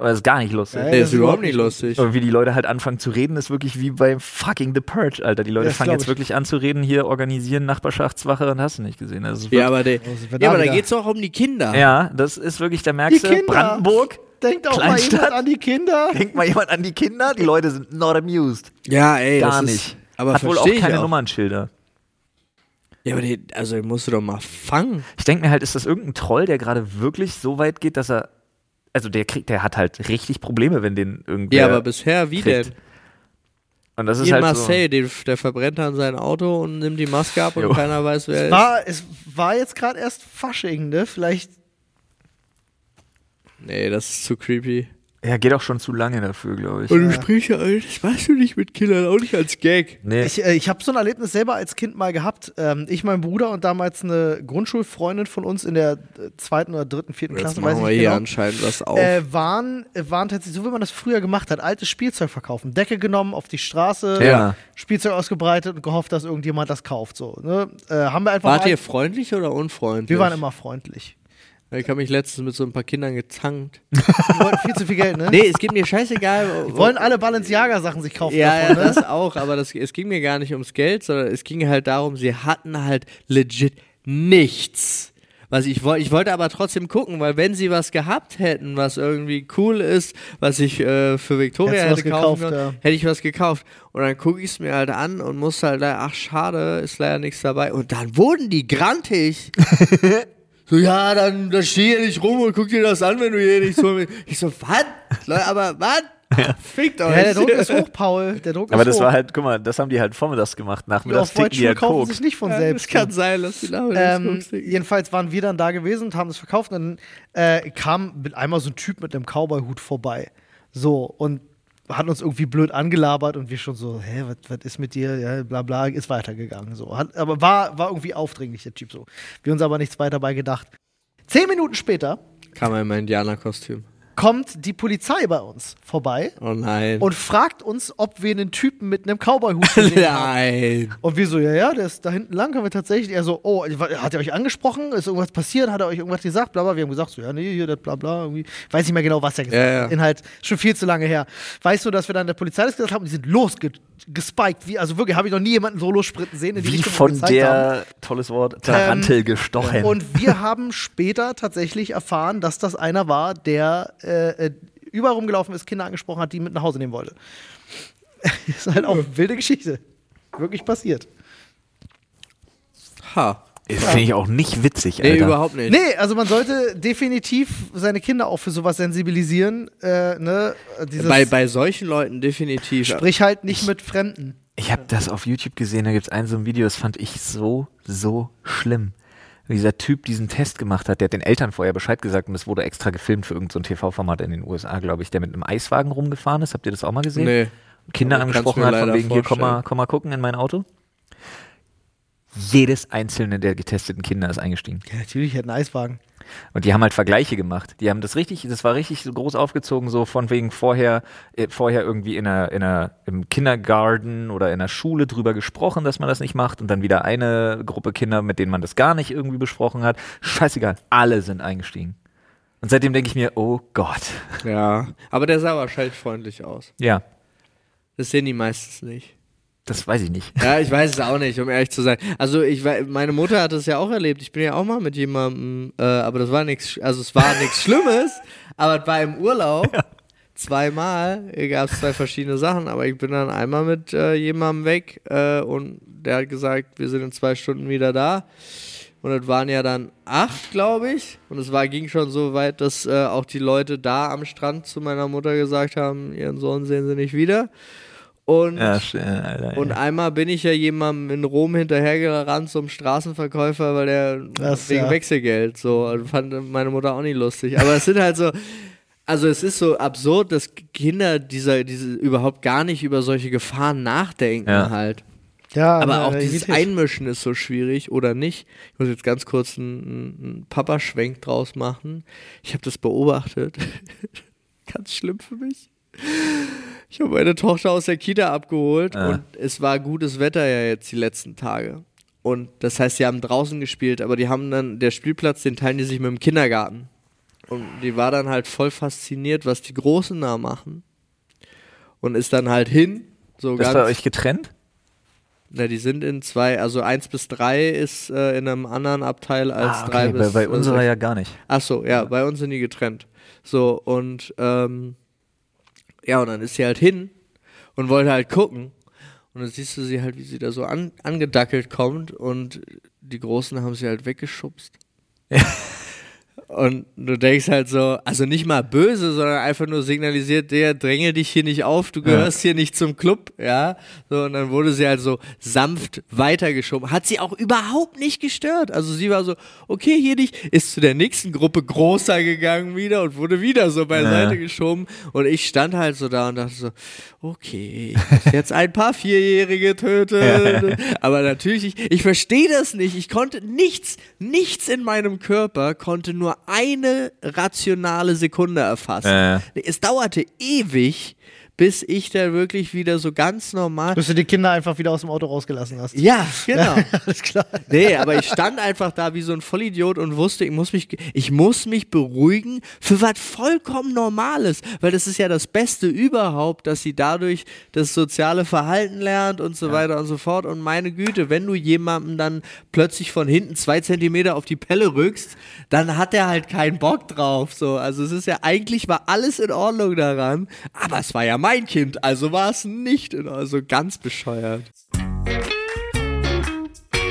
Aber das ist gar nicht lustig. Nee, das ist überhaupt nicht lustig. Aber wie die Leute halt anfangen zu reden, ist wirklich wie bei fucking The Purge, Alter. Die Leute Das fangen jetzt ich. wirklich an zu reden, hier organisieren Nachbarschaftswache und hast du nicht gesehen. Also Ja, aber, der, Also, ja, da aber da geht es auch um die Kinder. ja, das ist wirklich, da Die merkst du, Kinder. Brandenburg, Denkt auch mal Kleinstadt. jemand an die Kinder. denkt mal jemand an die Kinder, die Leute sind not amused. Ja, ey, Gar das nicht. Ist, aber Hat wohl auch keine auch. Nummernschilder. Ja, aber den, also den musst du doch mal fangen. Ich denke mir halt, ist das irgendein Troll, der gerade wirklich so weit geht, dass er. Also der kriegt, der hat halt richtig Probleme, wenn den irgendwie. Ja, aber bisher, wie kriegt. denn? Und das ist Hier in halt Marseille, der, der verbrennt dann sein Auto und nimmt die Maske ab und Jo. keiner weiß, wer er ist. War, es war jetzt gerade erst Fasching, ne? Vielleicht. Nee, das ist zu creepy. Ja, geht auch schon zu lange dafür, glaube ich. Und du sprichst ja, das machst du nicht mit Kindern, auch nicht als Gag. Nee. Ich, äh, ich habe so ein Erlebnis selber als Kind mal gehabt. Ähm, ich, mein Bruder und damals eine Grundschulfreundin von uns in der äh, zweiten oder dritten, vierten Jetzt Klasse, weiß machen ich hier genau. anscheinend was auf. Äh, waren, äh, waren tatsächlich, so wie man das früher gemacht hat, altes Spielzeug verkaufen. Decke genommen, auf die Straße, Ja. Spielzeug ausgebreitet und gehofft, dass irgendjemand das kauft. So, ne? äh, haben wir einfach Wart mal- ihr freundlich oder unfreundlich? wir waren immer freundlich. Ich habe mich letztens mit so ein paar Kindern gezankt. Die wollten viel zu viel Geld, ne? Nee, es geht mir scheißegal. Die wollen alle Balenciaga-Sachen sich kaufen Ja, ja, davon, ne? das auch, aber das, es ging mir gar nicht ums Geld, sondern es ging halt darum, sie hatten halt legit nichts. Was ich, woll, ich wollte aber trotzdem gucken, weil wenn sie was gehabt hätten, was irgendwie cool ist, was ich äh, für Victoria Hättest hätte kaufen gekauft, können, ja. hätte ich was gekauft. Und dann gucke ich es mir halt an und muss halt, da, ach schade, ist leider nichts dabei. Und dann wurden die grantig. so, ja, dann, dann steh hier nicht rum und guck dir das an, wenn du hier nicht so. Ich so, was? Leute, aber was? Fickt euch. Ja, der Druck ist hoch, Paul. Der Druck aber ist das hoch. war halt, guck mal, das haben die halt vormittags gemacht. Nachmittags auf ticken die halt kaufen Coke. sich nicht von Ja, selbst. das kann sein, dass die Laune Ähm, jedenfalls waren wir dann da gewesen und haben es verkauft und dann äh, kam mit einmal so ein Typ mit einem Cowboy-Hut vorbei. So, und hat uns irgendwie blöd angelabert und wir schon so, hä, was ist mit dir? Ja, bla bla, ist weitergegangen. So. Hat, aber war, war irgendwie aufdringlich, der Typ so. Wir uns aber nichts weiter bei gedacht. Zehn Minuten später Kam er in mein Indianerkostüm. Kommt die Polizei bei uns vorbei Oh nein. und fragt uns, ob wir einen Typen mit einem Cowboy-Hut gesehen haben. nein. Und wir so, ja, ja, der ist da hinten lang, haben wir tatsächlich. Er so, oh, hat er euch angesprochen? Ist irgendwas passiert? Hat er euch irgendwas gesagt? Bla, bla. Wir haben gesagt, so, ja, nee, hier, das bla, bla. Irgendwie. Weiß nicht mehr genau, was er gesagt Ja, ja. hat. Inhalt schon viel zu lange her. Weißt du, dass wir dann der Polizei das gesagt haben? Die sind losgespiked. Wie, also wirklich, habe ich noch nie jemanden solo sprinten sehen. In die Wie Richtung, von wir gezeigt haben. der, tolles Wort, Tarantel Ähm, gestochen. Und wir haben später tatsächlich erfahren, dass das einer war, der äh, äh, überall rumgelaufen ist, Kinder angesprochen hat, die mit nach Hause nehmen wollte. ist halt auch eine wilde Geschichte. Wirklich passiert. Ha. Finde ich auch nicht witzig, Nee, Alter. überhaupt nicht. Nee, also man sollte definitiv seine Kinder auch für sowas sensibilisieren. Äh, ne? Dieses Bei, bei solchen Leuten definitiv. Sprich halt nicht mit Fremden. Ich habe das auf YouTube gesehen, da gibt es ein so ein Video, das fand ich so, so schlimm. Wie dieser Typ diesen Test gemacht hat, der hat den Eltern vorher Bescheid gesagt und das wurde extra gefilmt für irgendein so ein TV-Format in den USA, glaube ich, der mit einem Eiswagen rumgefahren ist. Habt ihr das auch mal gesehen? Nee. Kinder angesprochen hat, von wegen, hier, komm mal, vorstellen. komm mal gucken in mein Auto. Jedes einzelne der getesteten Kinder ist eingestiegen. Ja, natürlich, hätte einen Eiswagen. Und die haben halt Vergleiche gemacht. Die haben das richtig, das war richtig so groß aufgezogen, so von wegen vorher, äh, vorher irgendwie in einer, in einer, im Kindergarten oder in der Schule drüber gesprochen, dass man das nicht macht und dann wieder eine Gruppe Kinder, mit denen man das gar nicht irgendwie besprochen hat. Scheißegal, alle sind eingestiegen. Und seitdem denke ich mir, oh Gott. Ja. Aber der sah wahrscheinlich freundlich aus. Ja, Das sehen die meistens nicht. Das weiß ich nicht. Ja, ich weiß es auch nicht, um ehrlich zu sein. Also ich meine Mutter hat es ja auch erlebt. Ich bin ja auch mal mit jemandem, äh, aber das war nichts, also es war nichts Schlimmes, aber es war im Urlaub. Zweimal gab es zwei verschiedene Sachen, aber ich bin dann einmal mit äh, jemandem weg äh, und der hat gesagt, wir sind in zwei Stunden wieder da. Und es waren ja dann acht, glaube ich. Und es war, ging schon so weit, dass äh, auch die Leute da am Strand zu meiner Mutter gesagt haben, ihren Sohn sehen sie nicht wieder. Und Ja, sch- äh, Alter, und ja. einmal bin ich ja jemandem in Rom hinterhergerannt zum Straßenverkäufer, weil der Das, wegen ja. Wechselgeld so also fand meine Mutter auch nicht lustig. Aber es sind halt so, also es ist so absurd, dass Kinder dieser, diese überhaupt gar nicht über solche Gefahren nachdenken Ja. halt. Ja, Aber auch dieses. Einmischen ist so schwierig oder nicht. Ich muss jetzt ganz kurz einen, einen Papaschwenk draus machen. Ich habe das beobachtet. ganz schlimm für mich. Ich habe meine Tochter aus der Kita abgeholt Ah. und es war gutes Wetter ja jetzt die letzten Tage. Und das heißt, sie haben draußen gespielt, aber die haben dann, der Spielplatz, den teilen die sich mit dem Kindergarten. Und die war dann halt voll fasziniert, was die Großen da machen. Und ist dann halt hin. So Das ganz war euch getrennt? na, die sind in zwei, also eins bis drei ist äh, in einem anderen Abteil als Ah, drei okay, bis bei, bei äh, unserer sechs. ja gar nicht. Ach so, ja, bei uns sind die getrennt. So, und ähm, ja, und dann ist sie halt hin und wollte halt gucken. Und dann siehst du sie halt, wie sie da so an, angedackelt kommt und die Großen haben sie halt weggeschubst. Und du denkst halt so, also nicht mal böse, sondern einfach nur signalisiert, der dränge dich hier nicht auf, du gehörst hier nicht zum Club, ja. So, und dann wurde sie halt so sanft weitergeschoben. Hat sie auch überhaupt nicht gestört. Also sie war so, okay, hier nicht, ist zu der nächsten Gruppe großer gegangen wieder und wurde wieder so beiseite Ja. geschoben. Und ich stand halt so da und dachte so, okay, ich muss jetzt ein paar Vierjährige töten. Aber natürlich, ich, ich verstehe das nicht. Ich konnte nichts, nichts in meinem Körper konnte nur eine rationale Sekunde erfassen. Äh. Es dauerte ewig, bis ich da wirklich wieder so ganz normal. Bis du die Kinder einfach wieder aus dem Auto rausgelassen hast. Ja, genau. Alles klar. Nee, aber ich stand einfach da wie so ein Vollidiot und wusste, ich muss mich, ich muss mich beruhigen für was vollkommen Normales, weil das ist ja das Beste überhaupt, dass sie dadurch das soziale Verhalten lernt und so weiter und so fort. Und meine Güte, wenn du jemandem dann plötzlich von hinten zwei Zentimeter auf die Pelle rückst, dann hat er halt keinen Bock drauf. So, also es ist ja eigentlich war alles in Ordnung daran, aber es war ja mein Kind, also war es nicht. Also ganz bescheuert.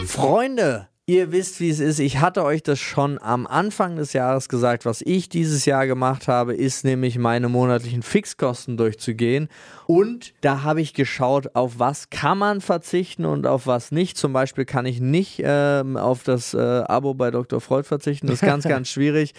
Freunde, ihr wisst, wie es ist. Ich hatte euch das schon am Anfang des Jahres gesagt. Was ich dieses Jahr gemacht habe, ist nämlich meine monatlichen Fixkosten durchzugehen. Und da habe ich geschaut, auf was kann man verzichten und auf was nicht. Zum Beispiel kann ich nicht ähm, auf das äh, Abo bei Dr. Freud verzichten. Das ist ganz, ganz schwierig.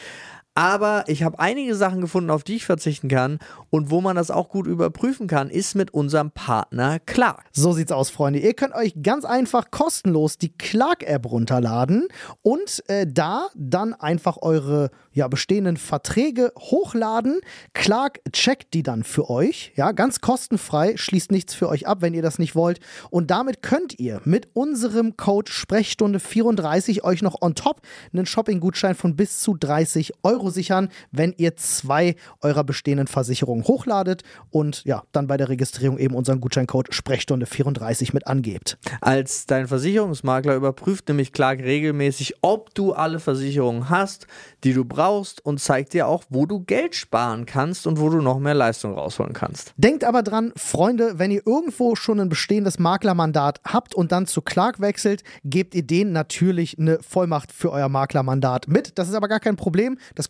Aber ich habe einige Sachen gefunden, auf die ich verzichten kann. Und wo man das auch gut überprüfen kann, ist mit unserem Partner Clark. So sieht's aus, Freunde. Ihr könnt euch ganz einfach kostenlos die Clark-App runterladen und äh, da dann einfach eure ja, bestehenden Verträge hochladen. Clark checkt die dann für euch, ja, ganz kostenfrei, schließt nichts für euch ab, wenn ihr das nicht wollt. Und damit könnt ihr mit unserem Code Sprechstunde 34 euch noch on top einen Shopping-Gutschein von bis zu 30 Euro sichern, wenn ihr zwei eurer bestehenden Versicherungen hochladet und ja, dann bei der Registrierung eben unseren Gutscheincode Sprechstunde 34 mit angebt. Als dein Versicherungsmakler überprüft nämlich Clark regelmäßig, ob du alle Versicherungen hast, die du brauchst und zeigt dir auch, wo du Geld sparen kannst und wo du noch mehr Leistung rausholen kannst. Denkt aber dran, Freunde, wenn ihr irgendwo schon ein bestehendes Maklermandat habt und dann zu Clark wechselt, gebt ihr denen natürlich eine Vollmacht für euer Maklermandat mit. Das ist aber gar kein Problem. Das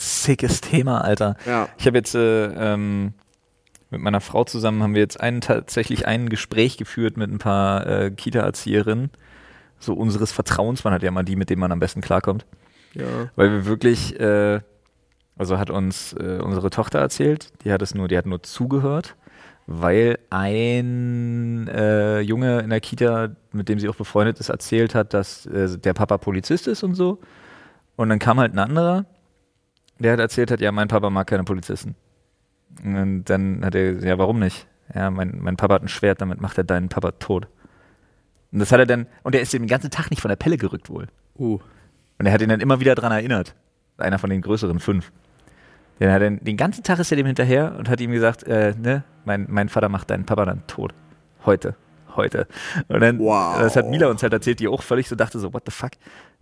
sickes Thema, Alter. Ja. Ich habe jetzt äh, ähm, mit meiner Frau zusammen haben wir jetzt einen, tatsächlich ein Gespräch geführt mit ein paar äh, Kita-Erzieherinnen. So unseres Vertrauens, man hat ja mal die, mit denen man am besten klarkommt. Ja. Weil wir wirklich, äh, also hat uns äh, unsere Tochter erzählt, die hat es nur, die hat nur zugehört, weil ein äh, Junge in der Kita, mit dem sie auch befreundet ist, erzählt hat, dass äh, der Papa Polizist ist und so. Und dann kam halt ein anderer, der hat erzählt hat, ja, mein Papa mag keine Polizisten. Und dann hat er, ja, warum nicht? Ja, mein, mein Papa hat ein Schwert, damit macht er deinen Papa tot. Und das hat er dann, und er ist den ganzen Tag nicht von der Pelle gerückt wohl. Uh. Und er hat ihn dann immer wieder dran erinnert. Einer von den größeren fünf. Den, hat er, den ganzen Tag ist er dem hinterher und hat ihm gesagt, äh, ne, mein, mein Vater macht deinen Papa dann tot. Heute. Heute. Und dann, Wow. das hat Mila uns halt erzählt, die auch völlig so dachte, so, what the fuck?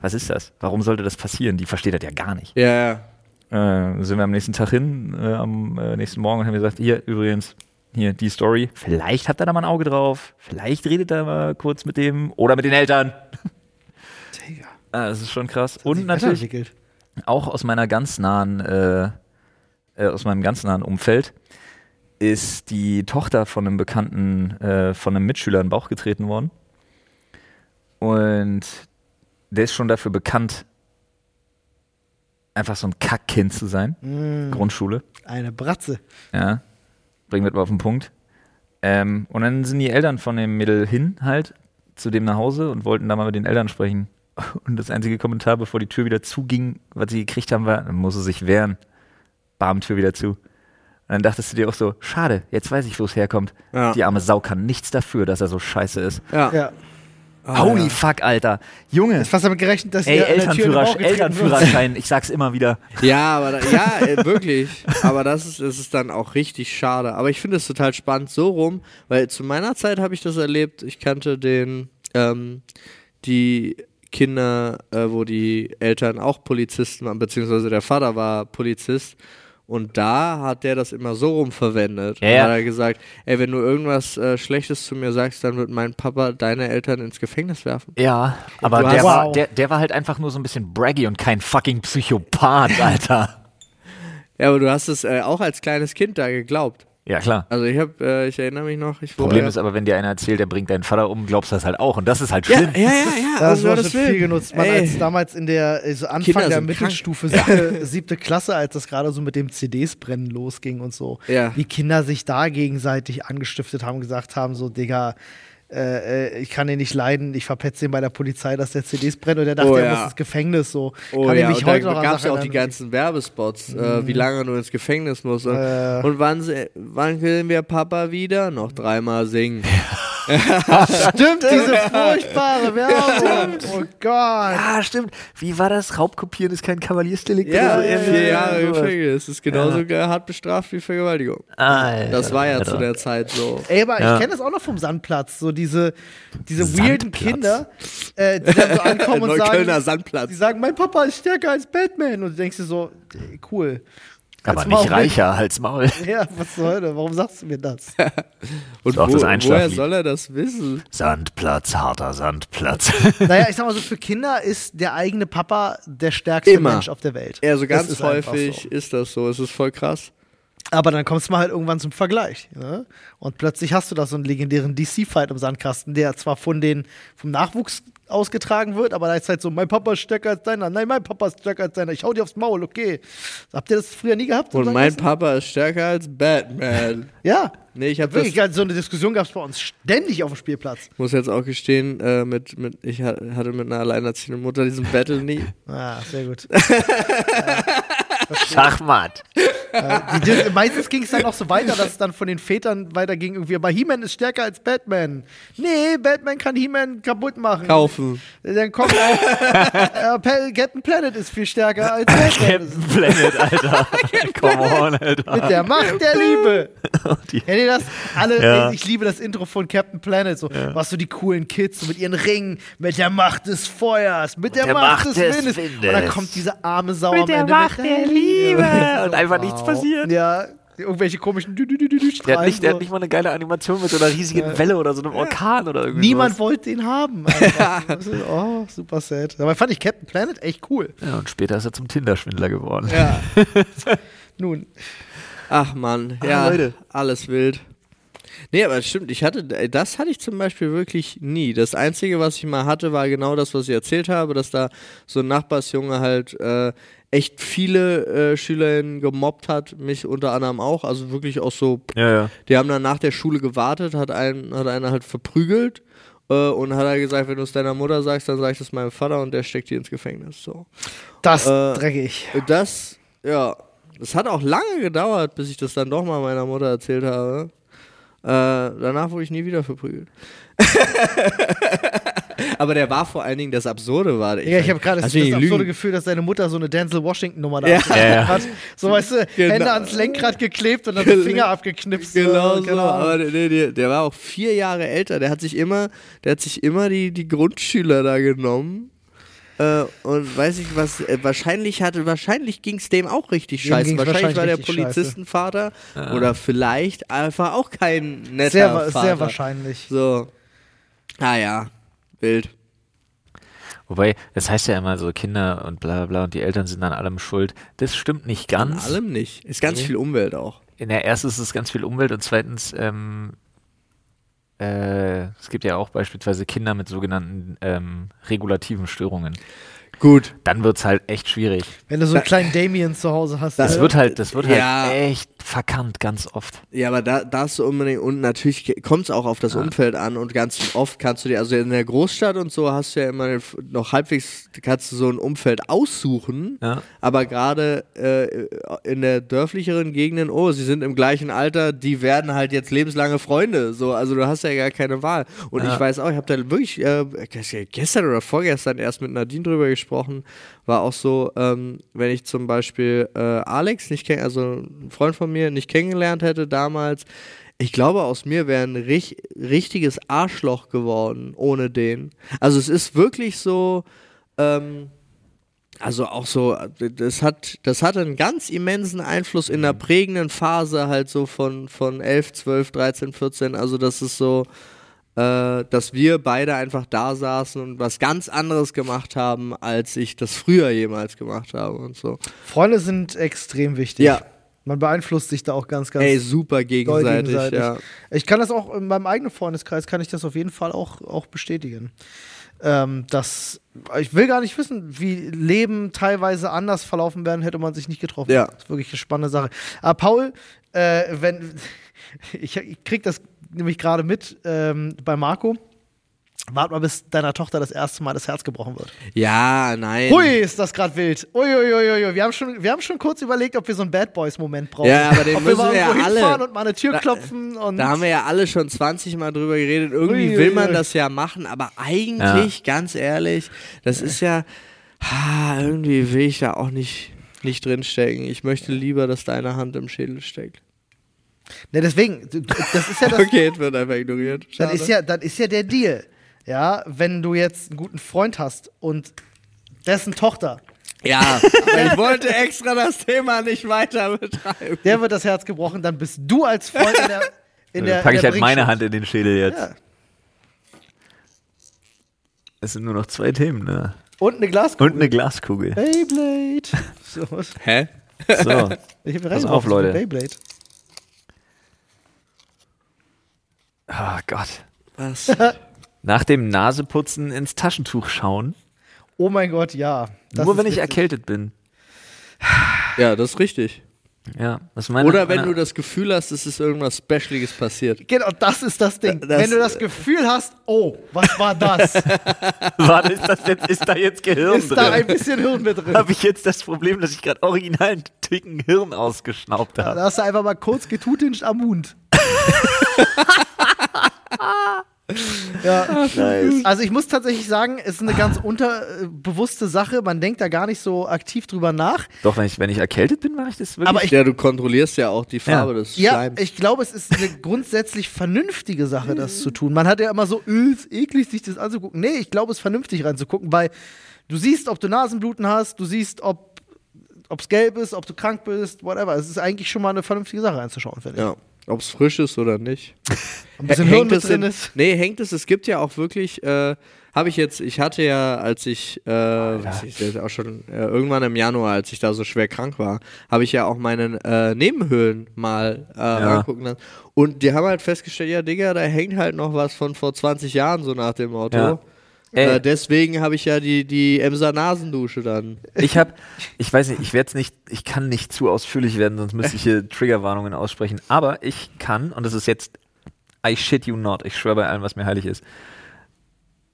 Was ist das? Warum sollte das passieren? Die versteht das ja gar nicht. Ja, ja. Äh, sind wir am nächsten Tag hin, äh, am äh, nächsten Morgen und haben gesagt, hier übrigens, hier die Story. Vielleicht habt ihr da mal ein Auge drauf. Vielleicht redet ihr mal kurz mit dem oder mit den Eltern. Ah, das ist schon krass. Und natürlich auch aus meiner ganz nahen, äh, äh, aus meinem ganz nahen Umfeld ist die Tochter von einem Bekannten, äh, von einem Mitschüler in den Bauch getreten worden. Und der ist schon dafür bekannt, einfach so ein Kackkind zu sein. Mm, Grundschule. eine Bratze. Ja. Bringen wir mal auf den Punkt. Ähm, und dann sind die Eltern von dem Mädel hin halt zu dem nach Hause und wollten da mal mit den Eltern sprechen. Und das einzige Kommentar, bevor die Tür wieder zuging, was sie gekriegt haben, war, dann muss sie sich wehren. Bam, Tür wieder zu. Und dann dachtest du dir auch so, schade, jetzt weiß ich, wo es herkommt. Ja. Die arme Sau kann nichts dafür, dass er so scheiße ist. Ja. Ja. Ah, Holy ja. fuck, Alter. Junge. Ist fast damit gerechnet, dass Ey, ihr an der Tür in den Elternführer, Bauch getreten wird. Elternführerschein, ich sag's immer wieder. Ja, aber da, ja, äh, wirklich. Aber das ist, das ist dann auch richtig schade. Aber ich finde es total spannend so rum, weil zu meiner Zeit habe ich das erlebt. Ich kannte den, ähm, die Kinder, äh, wo die Eltern auch Polizisten waren, beziehungsweise der Vater war Polizist. Und da hat der das immer so rum verwendet. Ja, Und ja. hat er gesagt, ey, wenn du irgendwas äh, Schlechtes zu mir sagst, dann wird mein Papa deine Eltern ins Gefängnis werfen. Ja, aber Du der hast- war, Wow. der, der war halt einfach nur so ein bisschen braggy und kein fucking Psychopath, Alter. Ja, aber du hast es äh, auch als kleines Kind da geglaubt. Ja, klar. Also ich habe, äh, ich erinnere mich noch, ich Problem äh, ist aber, wenn dir einer erzählt, der bringt deinen Vater um, glaubst du das halt auch. Und das ist halt ja, schlimm. ja, ja, ja. Das um wurde Gottes schon viel genutzt. Man, als damals in der also Anfang Kinder der Mittelstufe, siebte, siebte Klasse, als das gerade so mit dem CDs brennen losging und so, Ja. wie Kinder sich da gegenseitig angestiftet haben, gesagt haben, so, Digga, äh, äh, ich kann den nicht leiden, ich verpetze ihn bei der Polizei, dass der CDs brennt und er dachte, Oh, er ja. muss ins Gefängnis so. Oh kann ja, ich mich und heute da gab es ja auch die ganzen Werbespots, äh, wie lange du ins Gefängnis musst. Und, Äh. und wann, wann sehen wir Papa wieder? Noch dreimal singen. Stimmt, diese furchtbare Werbung. Oh Gott. Ah, stimmt. Wie war das? Raubkopieren ist kein Kavaliersdelikt? Ja, vier Ja, Jahre. Gefängnis. Das ist genauso ge- hart bestraft wie Vergewaltigung. Alter, Das war ja Alter. zu der Zeit so. Ey, aber Ja. ich kenne das auch noch vom Sandplatz. So diese, diese Sandplatz. weirden Kinder, äh, die dann so ankommen und sagen, Sandplatz. die sagen, mein Papa ist stärker als Batman. Und du denkst dir so, cool. Aber Halt's Maul. nicht reicher als Maul. Ja, was soll das? Warum sagst du mir das? Und auch wo, das woher soll er das wissen? Sandplatz, harter Sandplatz. naja, ich sag mal so, für Kinder ist der eigene Papa der stärkste Immer. Mensch auf der Welt. Also Das ganz ist häufig So. ist das so. Es ist voll krass. Aber dann kommst du mal halt irgendwann zum Vergleich. Ne? Und plötzlich hast du da so einen legendären DC-Fight im Sandkasten, der zwar von den, vom Nachwuchs ausgetragen wird, aber da ist halt so, mein Papa ist stärker als deiner. Nein, mein Papa ist stärker als deiner. Ich hau dir aufs Maul, okay. Habt ihr das früher nie gehabt? Und mein? Papa ist stärker als Batman. Ja. Nee, ich habe das Wirklich, so eine Diskussion gab es bei uns ständig auf dem Spielplatz. muss jetzt auch gestehen, äh, mit, mit, ich ha- hatte mit einer alleinerziehenden Mutter diesen Battle nie. Ah, sehr gut. Schachmatt. Äh, die, die, meistens ging es dann auch so weiter, dass es dann von den Vätern weiterging. Irgendwie, aber He-Man ist stärker als Batman. Nee, Batman kann He-Man kaputt machen. Kaufen. Dann kommt auch, äh, Captain Planet ist viel stärker als Batman. Captain Planet, Alter. Come on, Alter. Mit der Macht der Liebe. Die- Kennt ihr das? Alle, Ja. ich liebe das Intro von Captain Planet. So, was so die coolen Kids so mit ihren Ringen, mit der Macht des Feuers, mit der, der Macht, Macht des, des Windes. Windes. Und dann kommt diese arme Sau Mit am der Ende Macht mit der Liebe. Und einfach nichts passiert. Ja, irgendwelche komischen Dü -dü -dü -dü -dü Der hat, nicht, der hat nicht mal eine geile Animation mit so einer riesigen Welle oder so einem Orkan oder irgendwie. Niemand sowas. wollte den haben. ist- oh, super sad. Dabei fand ich Captain Planet echt cool. Ja, und später ist er zum Tinder-Schwindler geworden. Ja. Nun, Ach man, ja, Leute. alles wild. Nee, aber stimmt, ich hatte, das hatte ich zum Beispiel wirklich nie. Das Einzige, was ich mal hatte, war genau das, was ich erzählt habe, dass da so ein Nachbarsjunge halt äh, echt viele äh, SchülerInnen gemobbt hat, mich unter anderem auch, also wirklich auch so, Ja, ja. die haben dann nach der Schule gewartet, hat einen, hat einer halt verprügelt äh, und hat er gesagt, wenn du es deiner Mutter sagst, dann sag ich das meinem Vater und der steckt die ins Gefängnis. So. das Äh, dreckig. Das, ja, das hat auch lange gedauert, bis ich das dann doch mal meiner Mutter erzählt habe. Äh, danach wurde ich nie wieder verprügelt. Aber der war vor allen Dingen das Absurde, war Ja, ich habe gerade das, das absurde lügen. Gefühl, dass deine Mutter so eine Denzel Washington-Nummer da Ja. Ja, ja. hat. So, weißt du, Genau. Hände ans Lenkrad geklebt und dann den Finger abgeknipst. Genau so, Ahnung. aber der, der, der, war auch vier Jahre älter. Der hat sich immer, der hat sich immer die, die Grundschüler da genommen. Äh, und weiß ich was, äh, wahrscheinlich hatte, wahrscheinlich ging es dem auch richtig Dem scheiße. ging's Wahrscheinlich, war der wahrscheinlich Polizistenvater oder vielleicht einfach auch kein netter Sehr, Vater. sehr wahrscheinlich. So. Ah ja, wild. Wobei, das heißt ja immer so Kinder und bla bla bla und die Eltern sind an allem schuld. Das stimmt nicht An ganz. allem nicht. Ist ganz Nee. viel Umwelt auch. In der ersten ist es ganz viel Umwelt und zweitens, ähm, äh, es gibt ja auch beispielsweise Kinder mit sogenannten ähm, regulativen Störungen. Gut. Dann wird es halt echt schwierig. Wenn du so einen kleinen Damien zu Hause hast. Das ne? wird halt, das wird halt Ja. echt verkannt, ganz oft. Ja, aber da, da hast du unbedingt, und natürlich kommt es auch auf das Umfeld an und ganz oft kannst du dir, also in der Großstadt und so hast du ja immer noch halbwegs, kannst du so ein Umfeld aussuchen, Ja. aber gerade äh, in der dörflicheren Gegenden, oh, sie sind im gleichen Alter, die werden halt jetzt lebenslange Freunde, so, also du hast ja gar keine Wahl. Und Ja. ich weiß auch, ich habe da wirklich äh, gestern oder vorgestern erst mit Nadine drüber gesprochen, war auch so, ähm, wenn ich zum Beispiel äh, Alex nicht kenne, also ein Freund von mir nicht kennengelernt hätte damals, ich glaube, aus mir wäre ein rich richtiges Arschloch geworden ohne den. Also es ist wirklich so, ähm, also auch so, das hat, das hatte einen ganz immensen Einfluss in einer prägenden Phase halt so von, von 11, 12, 13, 14. Also das ist so, äh, dass wir beide einfach da saßen und was ganz anderes gemacht haben, als ich das früher jemals gemacht habe und so. Freunde sind extrem wichtig. Ja. Man beeinflusst sich da auch ganz, ganz Ey, super gegenseitig, gegenseitig. ja. Ich kann das auch in meinem eigenen Freundeskreis kann ich das auf jeden Fall auch, auch bestätigen. Ähm, dass ich will gar nicht wissen, wie Leben teilweise anders verlaufen werden, hätte man sich nicht getroffen. Ja. Das ist wirklich eine spannende Sache. Aber Paul, äh, wenn ich, ich krieg das nämlich gerade mit ähm, bei Marco. Wart mal, bis deiner Tochter das erste Mal das Herz gebrochen wird. Ja, nein. Hui, ist das gerade wild. Ui, ui, ui. Wir haben schon, wir haben schon kurz überlegt, ob wir so einen Bad Boys-Moment brauchen. Ja, aber den ob wir müssen mal wir ja alle. und mal eine Tür Da- klopfen und Da haben wir ja alle schon 20 Mal drüber geredet. Irgendwie Ui, will ui, man das ja machen, aber eigentlich, ganz ehrlich, das ist ja, ha, irgendwie will ich da auch nicht, nicht drinstecken. Ich möchte lieber, dass deine Hand im Schädel steckt. Ne, deswegen, das ist ja das, Okay, es wird einfach ignoriert. Schade. ist ja, dann ist ja der Deal. Ja, wenn du jetzt einen guten Freund hast und dessen Tochter, ja, aber ich wollte extra das Thema nicht weiter betreiben. der wird das Herz gebrochen, dann bist du als Freund in der, in Dann packe in ich halt meine. Hand in den Schädel jetzt. Ja. Es sind nur noch zwei Themen, ne? Und eine Glaskugel. Und eine Glaskugel. Beyblade. So, was? Hä? So. Ich hab Pass auf, Leute. Beyblade. Oh Gott. Was? Nach dem Naseputzen ins Taschentuch schauen. Oh mein Gott, ja. Das nur ist wenn ich witzig. erkältet bin. Ja, das ist richtig. Ja, das ist meine, Oder wenn meine, du das Gefühl hast, es ist irgendwas Specialiges passiert. Genau, das ist das Ding. Das- Wenn du das Gefühl hast, oh, was war das? Warte, ist, das jetzt, ist da jetzt Gehirn ist da ein drin? bisschen Hirn mit drin? Habe ich jetzt das Problem, dass ich gerade original einen dicken Hirn ausgeschnaubt Ja, habe? da hast du einfach mal kurz getutincht am Mund. ja. Also ich muss tatsächlich sagen, es ist eine ganz unterbewusste Sache. Man denkt da gar nicht so aktiv drüber nach. Doch, wenn ich, wenn ich erkältet bin, mache ich das wirklich. Aber ich, Ja, du kontrollierst ja auch die Farbe Ja. des ja, Schleims. ich glaube, es ist eine grundsätzlich vernünftige Sache, das zu tun. Man hat ja immer so, öh, ist eklig, sich das anzugucken. Nee, ich glaube, es ist vernünftig reinzugucken, weil du siehst, ob du Nasenbluten hast, du siehst, ob es gelb ist, ob du krank bist, whatever. Es ist eigentlich schon mal eine vernünftige Sache reinzuschauen, finde ich. ja. Ob es frisch ist oder nicht. Ein bisschen Hirn hängt mit es drin in, ist. Nee, hängt es. Es gibt ja auch wirklich, äh, habe ich jetzt, ich hatte ja, als ich, äh, was ich, das auch schon äh, irgendwann im Januar, als ich da so schwer krank war, habe ich ja auch meine äh, Nebenhöhlen mal äh, angucken lassen. Und die haben halt festgestellt, ja, Digga, da hängt halt noch was von vor 20 Jahren, so nach dem Motto. Ja. Ey. Äh, deswegen habe ich ja die, die Emser Nasendusche dann. Ich habe, ich weiß nicht, ich werde es nicht, ich kann nicht zu ausführlich werden, sonst müsste ich hier Triggerwarnungen aussprechen. Aber ich kann, und das ist jetzt, I shit you not, ich schwöre bei allem, was mir heilig ist.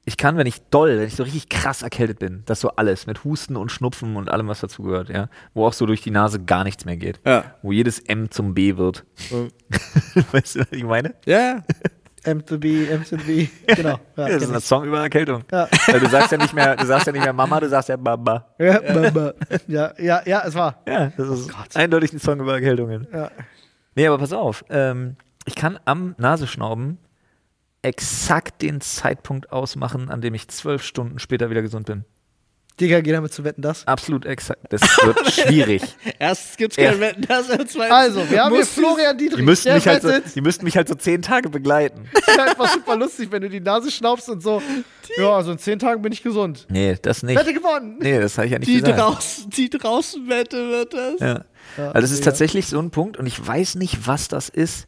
Ich kann, wenn ich doll, wenn ich so richtig krass erkältet bin, das so alles mit Husten und Schnupfen und allem, was dazugehört, ja, wo auch so durch die Nase gar nichts mehr geht, Ja. wo jedes M zum B wird. Mhm. weißt du, was ich meine? Ja. M to B, M to B. Genau. Ja, das ist kenn ein. Song über Erkältung. Ja. Weil du sagst ja nicht mehr, du sagst ja nicht mehr Mama, du sagst ja Baba. Ja, Mama. ja, ja, ja, es war. Ja, das ist eindeutig ein Song über Erkältungen. Ja. Nee, aber pass auf. Ähm, ich kann am Nasenschnauben exakt den Zeitpunkt ausmachen, an dem ich zwölf Stunden später wieder gesund bin. Digga, geh damit zu wetten, das. Absolut exakt. Das wird schwierig. Erstens gibt's Ja. kein Wetten, das und zweitens. Also, wir haben hier Florian Dietrich. Die müssten, mich halt so, die müssten mich halt so zehn Tage begleiten. Das ist einfach super lustig, wenn du die Nase schnaubst und so. Ja, also in zehn Tagen bin ich gesund. Nee, das nicht. Wette gewonnen. Nee, das habe ich ja nicht Die, gesagt. draußen, die draußen Wette wird das. Ja. Ja, Also das ist tatsächlich so ein Punkt und ich weiß nicht, was das ist,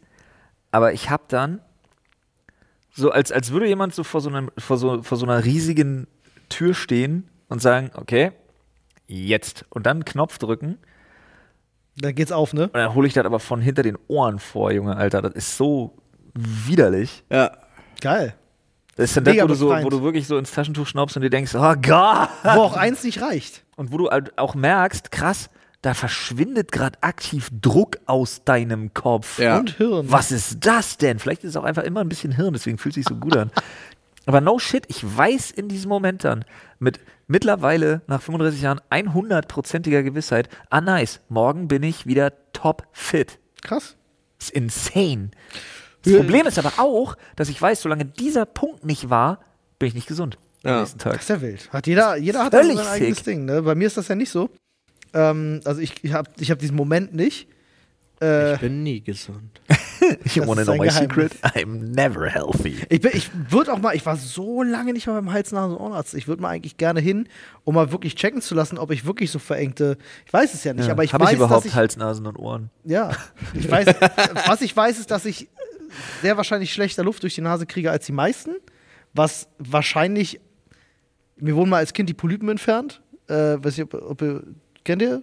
aber ich habe dann so, als, als würde jemand so vor so, einem, vor, so vor so einer riesigen Tür stehen und sagen, okay, jetzt. Und dann einen Knopf drücken Dann geht's auf, ne? und dann hole ich das aber von hinter den Ohren vor, Junge, Alter. Das ist so widerlich. Ja. Geil. Das ist dann das, wo du, so, wo du wirklich so ins Taschentuch schnaubst und dir denkst, oh Gott. Wo auch eins nicht reicht. Und wo du halt auch merkst, krass, da verschwindet gerade aktiv Druck aus deinem Kopf. Ja. Und Hirn. Was ist das denn? Vielleicht ist es auch einfach immer ein bisschen Hirn, deswegen fühlt es sich so gut an. Aber no shit, ich weiß in diesem Moment dann mit mittlerweile nach 35 Jahren 100%iger Gewissheit, ah nice, morgen bin ich wieder top fit. Krass. Das ist insane. Das Problem ist aber auch, dass ich weiß, solange dieser Punkt nicht war, bin ich nicht gesund am Ja. Das nächsten Tag. ist ja wild. Hat jeder, jeder hat sein eigenes. Ding. Ne? Bei mir ist das ja nicht so. Ähm, also ich, ich habe ich hab diesen Moment nicht. Äh, Ich bin nie gesund. You wanna know my Geheimnis. secret? I'm never healthy. ich bin, ich würde auch mal, ich war so lange nicht mal beim Hals, Nasen und Ohrenarzt. Ich würde mal eigentlich gerne hin, um mal wirklich checken zu lassen, ob ich wirklich so verengte. Ich weiß es ja nicht, aber ich Habe weiß, ich überhaupt dass ich, Hals, Nasen und Ohren? ja, ich weiß, was ich weiß, ist, dass ich sehr wahrscheinlich schlechter Luft durch die Nase kriege als die meisten, was wahrscheinlich, mir wurden mal als Kind die Polypen entfernt. Äh, weiß ich, ob, ob ihr, kennt ihr?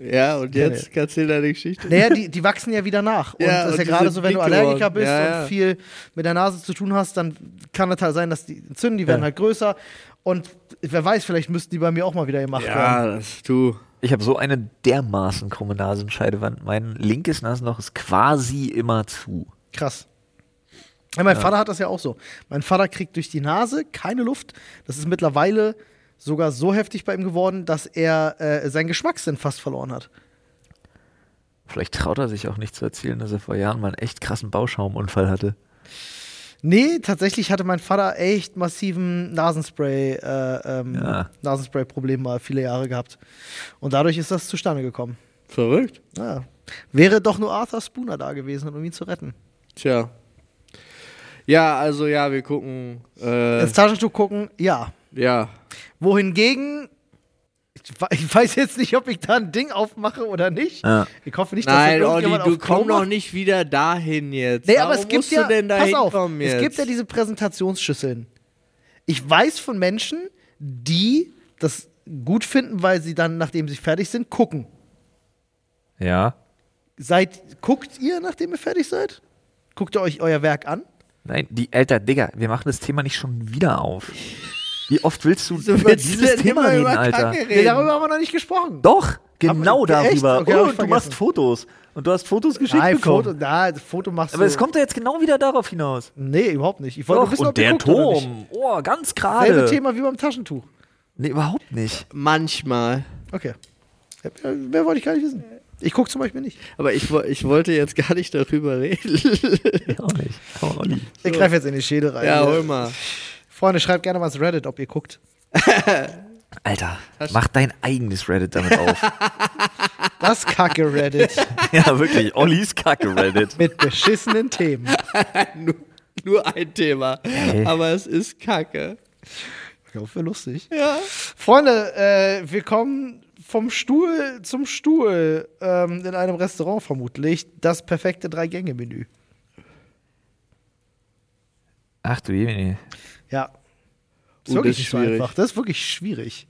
Ja, und Ja, jetzt kannst du dir deine Geschichte. Naja, die, die wachsen ja wieder nach. Und Ja, das ist und ja gerade so, wenn du Allergiker bist Ja, ja. und viel mit der Nase zu tun hast, dann kann es halt sein, dass die entzünden, die werden Ja. halt größer. Und wer weiß, vielleicht müssten die bei mir auch mal wieder gemacht werden. Ja, das, du. Ich habe so eine dermaßen krumme Nasenscheidewand. Mein linkes Nasenloch ist quasi immer zu. Krass. Ja, mein Vater hat das ja auch so. Mein Vater kriegt durch die Nase keine Luft. Das ist mittlerweile sogar so heftig bei ihm geworden, dass er äh, seinen Geschmackssinn fast verloren hat. Vielleicht traut er sich auch nicht zu erzählen, dass er vor Jahren mal einen echt krassen Bauschaumunfall hatte. Nee, tatsächlich hatte mein Vater echt massiven Nasenspray, äh, ähm, Ja. Nasenspray-Problem mal viele Jahre gehabt. Und dadurch ist das zustande gekommen. Verrückt. Ja. Wäre doch nur Arthur Spooner da gewesen, um ihn zu retten. Tja. Ja, also ja, wir gucken. Äh, Ins Taschentuch gucken, ja. Ja. Wohingegen, ich we- ich weiß jetzt nicht, ob ich da ein Ding aufmache oder nicht. Ja. Ich hoffe nicht, Nein, dass Olli, irgendjemand du auf Klo komm doch macht. nicht wieder dahin jetzt. Nee, Warum aber es gibt musst ja, du denn da pass auf, es gibt ja diese Präsentationsschüsseln. Ich weiß von Menschen, die das gut finden, weil sie dann, nachdem sie fertig sind, gucken. Ja. Seid, guckt ihr, nachdem ihr fertig seid? Guckt ihr euch euer Werk an? Nein, die älter, Digga, wir machen das Thema nicht schon wieder auf. Wie oft willst du Wieso über dieses Thema reden, über Alter? Kacke Nee, reden? darüber haben wir noch nicht gesprochen. Doch, genau Aber- darüber. Okay, oh, ich du machst. Fotos. Und du hast Fotos geschickt Nein, bekommen. Foto, na, Foto machst Aber du. es kommt ja jetzt genau wieder darauf hinaus. Nee, überhaupt nicht. Ich wollte Doch, wissen, und ob der nicht. Turm. Oh, ganz Selbe gerade. Thema wie beim Taschentuch. Nee, überhaupt nicht. Manchmal. Okay. Mehr wollte ich gar nicht wissen. Ich gucke zum Beispiel nicht. Aber ich, ich wollte jetzt gar nicht darüber reden. Ich auch nicht. Aber Olli. Ich greife jetzt in die Schädel rein. ja, hol mal. Freunde, schreibt gerne mal ins Reddit, ob ihr guckt. Alter, mach dein eigenes Reddit damit auf. Das Kacke Reddit ja, wirklich. Ollis Kacke Reddit. mit beschissenen Themen. nur, nur ein Thema. Ey. Aber es ist Kacke. Ich hoffe, lustig. Ja. Freunde, äh, wir kommen vom Stuhl zum Stuhl ähm, in einem Restaurant vermutlich. Das perfekte Drei-Gänge-Menü. Ach du Jemini. Ja. Ist wirklich das ist nicht so einfach. Das ist wirklich schwierig.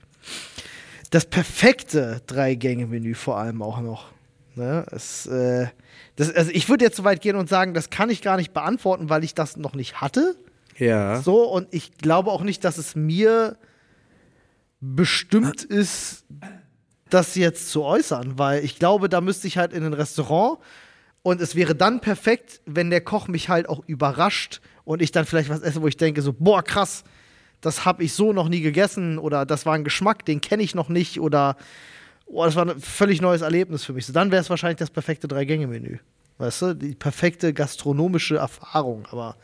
Das perfekte Drei-Gänge-Menü vor allem auch noch. Ne? Es, äh, das, also ich würde jetzt so weit gehen und sagen, das kann ich gar nicht beantworten, weil ich das noch nicht hatte. Ja. So, und ich glaube auch nicht, dass es mir bestimmt ist, das jetzt zu äußern, weil ich glaube, da müsste ich halt in ein Restaurant und es wäre dann perfekt, wenn der Koch mich halt auch überrascht und ich dann vielleicht was esse, wo ich denke, so, boah, krass, das habe ich so noch nie gegessen oder das war ein Geschmack, den kenne ich noch nicht oder oh, das war ein völlig neues Erlebnis für mich. So, dann wäre es wahrscheinlich das perfekte Drei-Gänge-Menü. Weißt du, die perfekte gastronomische Erfahrung, aber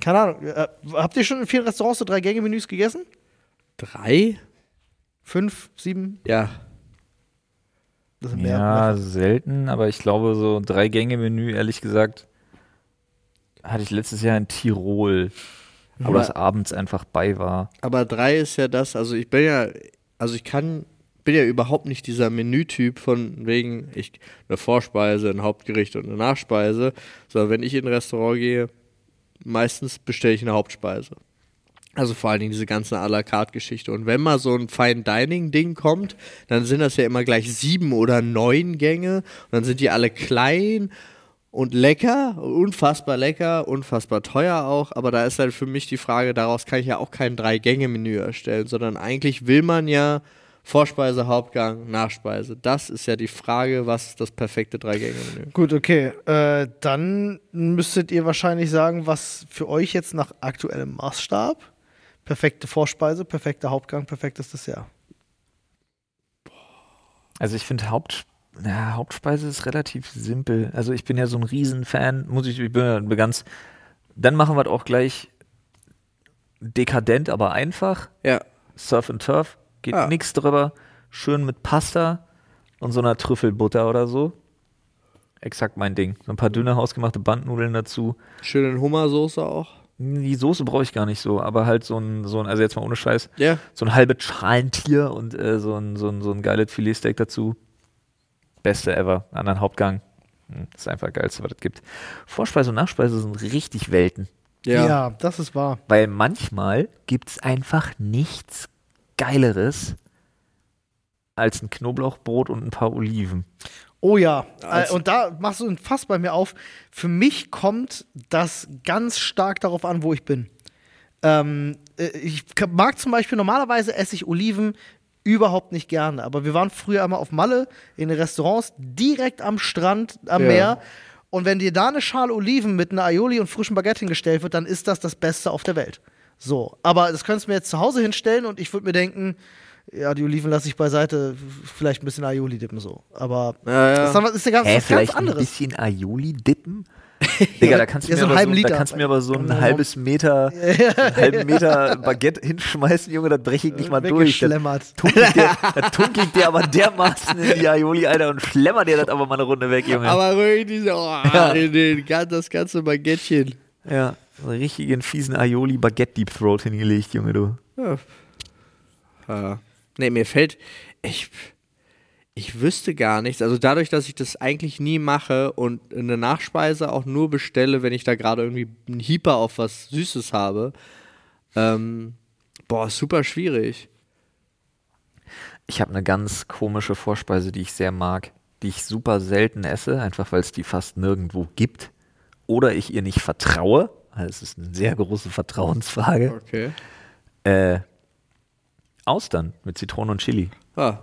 keine Ahnung. Äh, habt ihr schon in vielen Restaurants so Drei-Gänge-Menüs gegessen? Drei? Fünf, sieben? Ja. Das. Ja, selten, aber ich glaube, so drei Gänge-Menü, ehrlich gesagt, hatte ich letztes Jahr in Tirol, wo Aber- das abends einfach bei war. Aber drei ist ja das, also ich bin ja, also ich kann, bin ja überhaupt nicht dieser Menütyp von wegen, ich eine Vorspeise, ein Hauptgericht und eine Nachspeise, sondern wenn ich in ein Restaurant gehe, meistens bestelle ich eine Hauptspeise. Also vor allen Dingen diese ganze à la carte Geschichte. Und wenn mal so ein Fine Dining Ding kommt, dann sind das ja immer gleich sieben oder neun Gänge und dann sind die alle klein und lecker, unfassbar lecker, unfassbar teuer auch, aber da ist halt für mich die Frage, daraus kann ich ja auch kein Drei-Gänge-Menü erstellen, sondern eigentlich will man ja Vorspeise, Hauptgang, Nachspeise. Das ist ja die Frage, was ist das perfekte Drei-Gänge-Menü? Gut, okay. Äh, dann müsstet ihr wahrscheinlich sagen, was für euch jetzt nach aktuellem Maßstab perfekte Vorspeise, perfekter Hauptgang, perfektes Dessert. Also ich finde Haupt, ja, Hauptspeise ist relativ simpel. Also ich bin ja so ein Riesenfan, muss ich, ich bin ja ganz, dann machen wir es auch gleich dekadent, aber einfach. Ja. Surf and Turf, geht Ah. nix drüber. Schön mit Pasta und so einer Trüffelbutter oder so. Exakt mein Ding. So ein paar dünne hausgemachte Bandnudeln dazu. Schöne Hummersoße auch. Die Soße brauche ich gar nicht so, aber halt so ein, so ein, also jetzt mal ohne Scheiß, Ja. so ein halbes Schalentier und äh, so, ein, so, ein, so ein geiles Filetsteak dazu. Beste ever. Anderen Hauptgang. Hm, Das ist einfach das Geilste, was es gibt. Vorspeise und Nachspeise sind richtig Welten. Ja. das ist wahr. Weil manchmal gibt es einfach nichts Geileres als ein Knoblauchbrot und ein paar Oliven. Oh ja, Als- äh, und da machst du ein Fass bei mir auf. Für mich kommt das ganz stark darauf an, wo ich bin. Ähm, äh, ich mag zum Beispiel, normalerweise esse ich Oliven überhaupt nicht gerne, aber wir waren früher immer auf Malle in den Restaurants direkt am Strand, am Ja. Meer. Und wenn dir da eine Schale Oliven mit einer Aioli und frischem Baguette hingestellt wird, dann ist das das Beste auf der Welt. So, aber das könntest du mir jetzt zu Hause hinstellen und ich würde mir denken, ja, die Oliven lasse ich beiseite, vielleicht ein bisschen Aioli dippen so. Aber Ja, ja. das ist, ja ganz, Hä, was ganz vielleicht ein anderes. bisschen Aioli dippen? Digga, da kannst du Ja, mir so aber so, da kannst du mir aber so ein halbes Meter, einen halben Meter Baguette hinschmeißen, Junge, das breche ich nicht mal durch. Der, das tunkelt der aber dermaßen in die Aioli, Alter, und schlemmert der das aber mal eine Runde weg, Junge. Aber wirklich diese, oh, Ja. in den, das ganze Baguettchen. ja, so einen richtigen fiesen Aioli Baguette Deep Throat hingelegt, Junge, du. Ja. Ja. Nee, mir fällt, ich, ich wüsste gar nichts. Also dadurch, dass ich das eigentlich nie mache und eine Nachspeise auch nur bestelle, wenn ich da gerade irgendwie einen Hieper auf was Süßes habe, ähm, boah, super schwierig. Ich habe eine ganz komische Vorspeise, die ich sehr mag, die ich super selten esse, einfach weil es die fast nirgendwo gibt. Oder ich ihr nicht vertraue. Also es ist eine sehr große Vertrauensfrage. Okay. Äh, Austern mit Zitrone und Chili. Ah,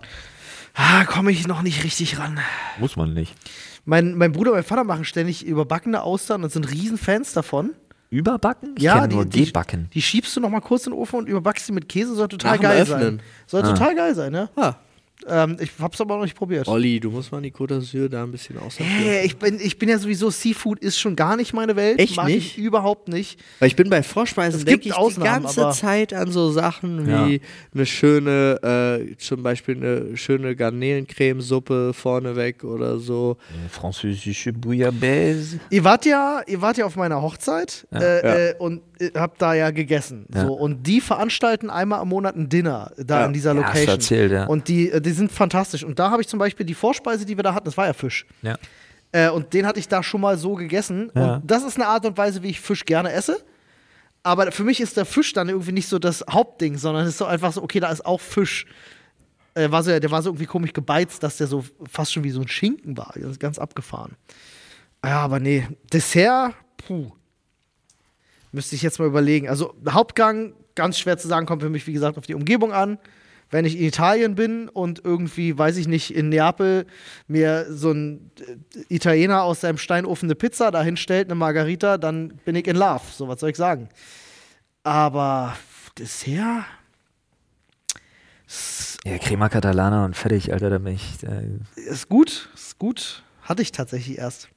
Ah, komme ich noch nicht richtig ran. Muss man nicht. Mein, mein Bruder und mein Vater machen ständig überbackene Austern und sind Riesenfans davon. Überbacken? Ich Ja, die- nur die- gebacken. Die schiebst du noch mal kurz in den Ofen und überbackst sie mit Käse, soll total Nach geil sein. Soll Ah. total geil sein, ne? ah. Ähm, ich hab's aber noch nicht probiert. Olli, du musst mal die Côte d'Azur da ein bisschen aussortieren. Hey, ich bin, ich bin ja sowieso, Seafood ist schon gar nicht meine Welt. Echt Mag nicht? Ich überhaupt nicht. Weil ich bin bei Vorspeisen, Es denke gibt ich Ausnahmen, die ganze Zeit an so Sachen Ja. wie eine schöne, äh, zum Beispiel eine schöne Garnelencremesuppe vorneweg oder so. Französische Bouillabaisse. Ihr wart ja, ihr wart ja auf meiner Hochzeit Ja. äh, Ja. Äh, und äh, habt da ja gegessen. Ja. So, und die veranstalten einmal im Monat ein Dinner da Ja. in dieser Ja, Location. erzählt, ja. Und die, äh, die sind fantastisch. Und da habe ich zum Beispiel die Vorspeise, die wir da hatten, das war ja Fisch. Ja. Äh, und den hatte ich da schon mal so gegessen. Ja. Und das ist eine Art und Weise, wie ich Fisch gerne esse. Aber für mich ist der Fisch dann irgendwie nicht so das Hauptding, sondern es ist so einfach so, okay, da ist auch Fisch. Äh, war so, der war so irgendwie komisch gebeizt, dass der so fast schon wie so ein Schinken war. Das ist ganz abgefahren. Ja, aber nee. Dessert, puh. Müsste ich jetzt mal überlegen. Also Hauptgang, ganz schwer zu sagen, kommt für mich, wie gesagt, auf die Umgebung an. Wenn ich in Italien bin und irgendwie, weiß ich nicht, in Neapel mir so ein äh, Italiener aus seinem Steinofen eine Pizza dahin stellt, eine Margarita, dann bin ich in Love. So, was soll ich sagen? Aber Dessert? S- Ja, Crema Catalana und fertig, Alter, da bin ich. Äh, Ist gut, ist gut. Hatte ich tatsächlich erst.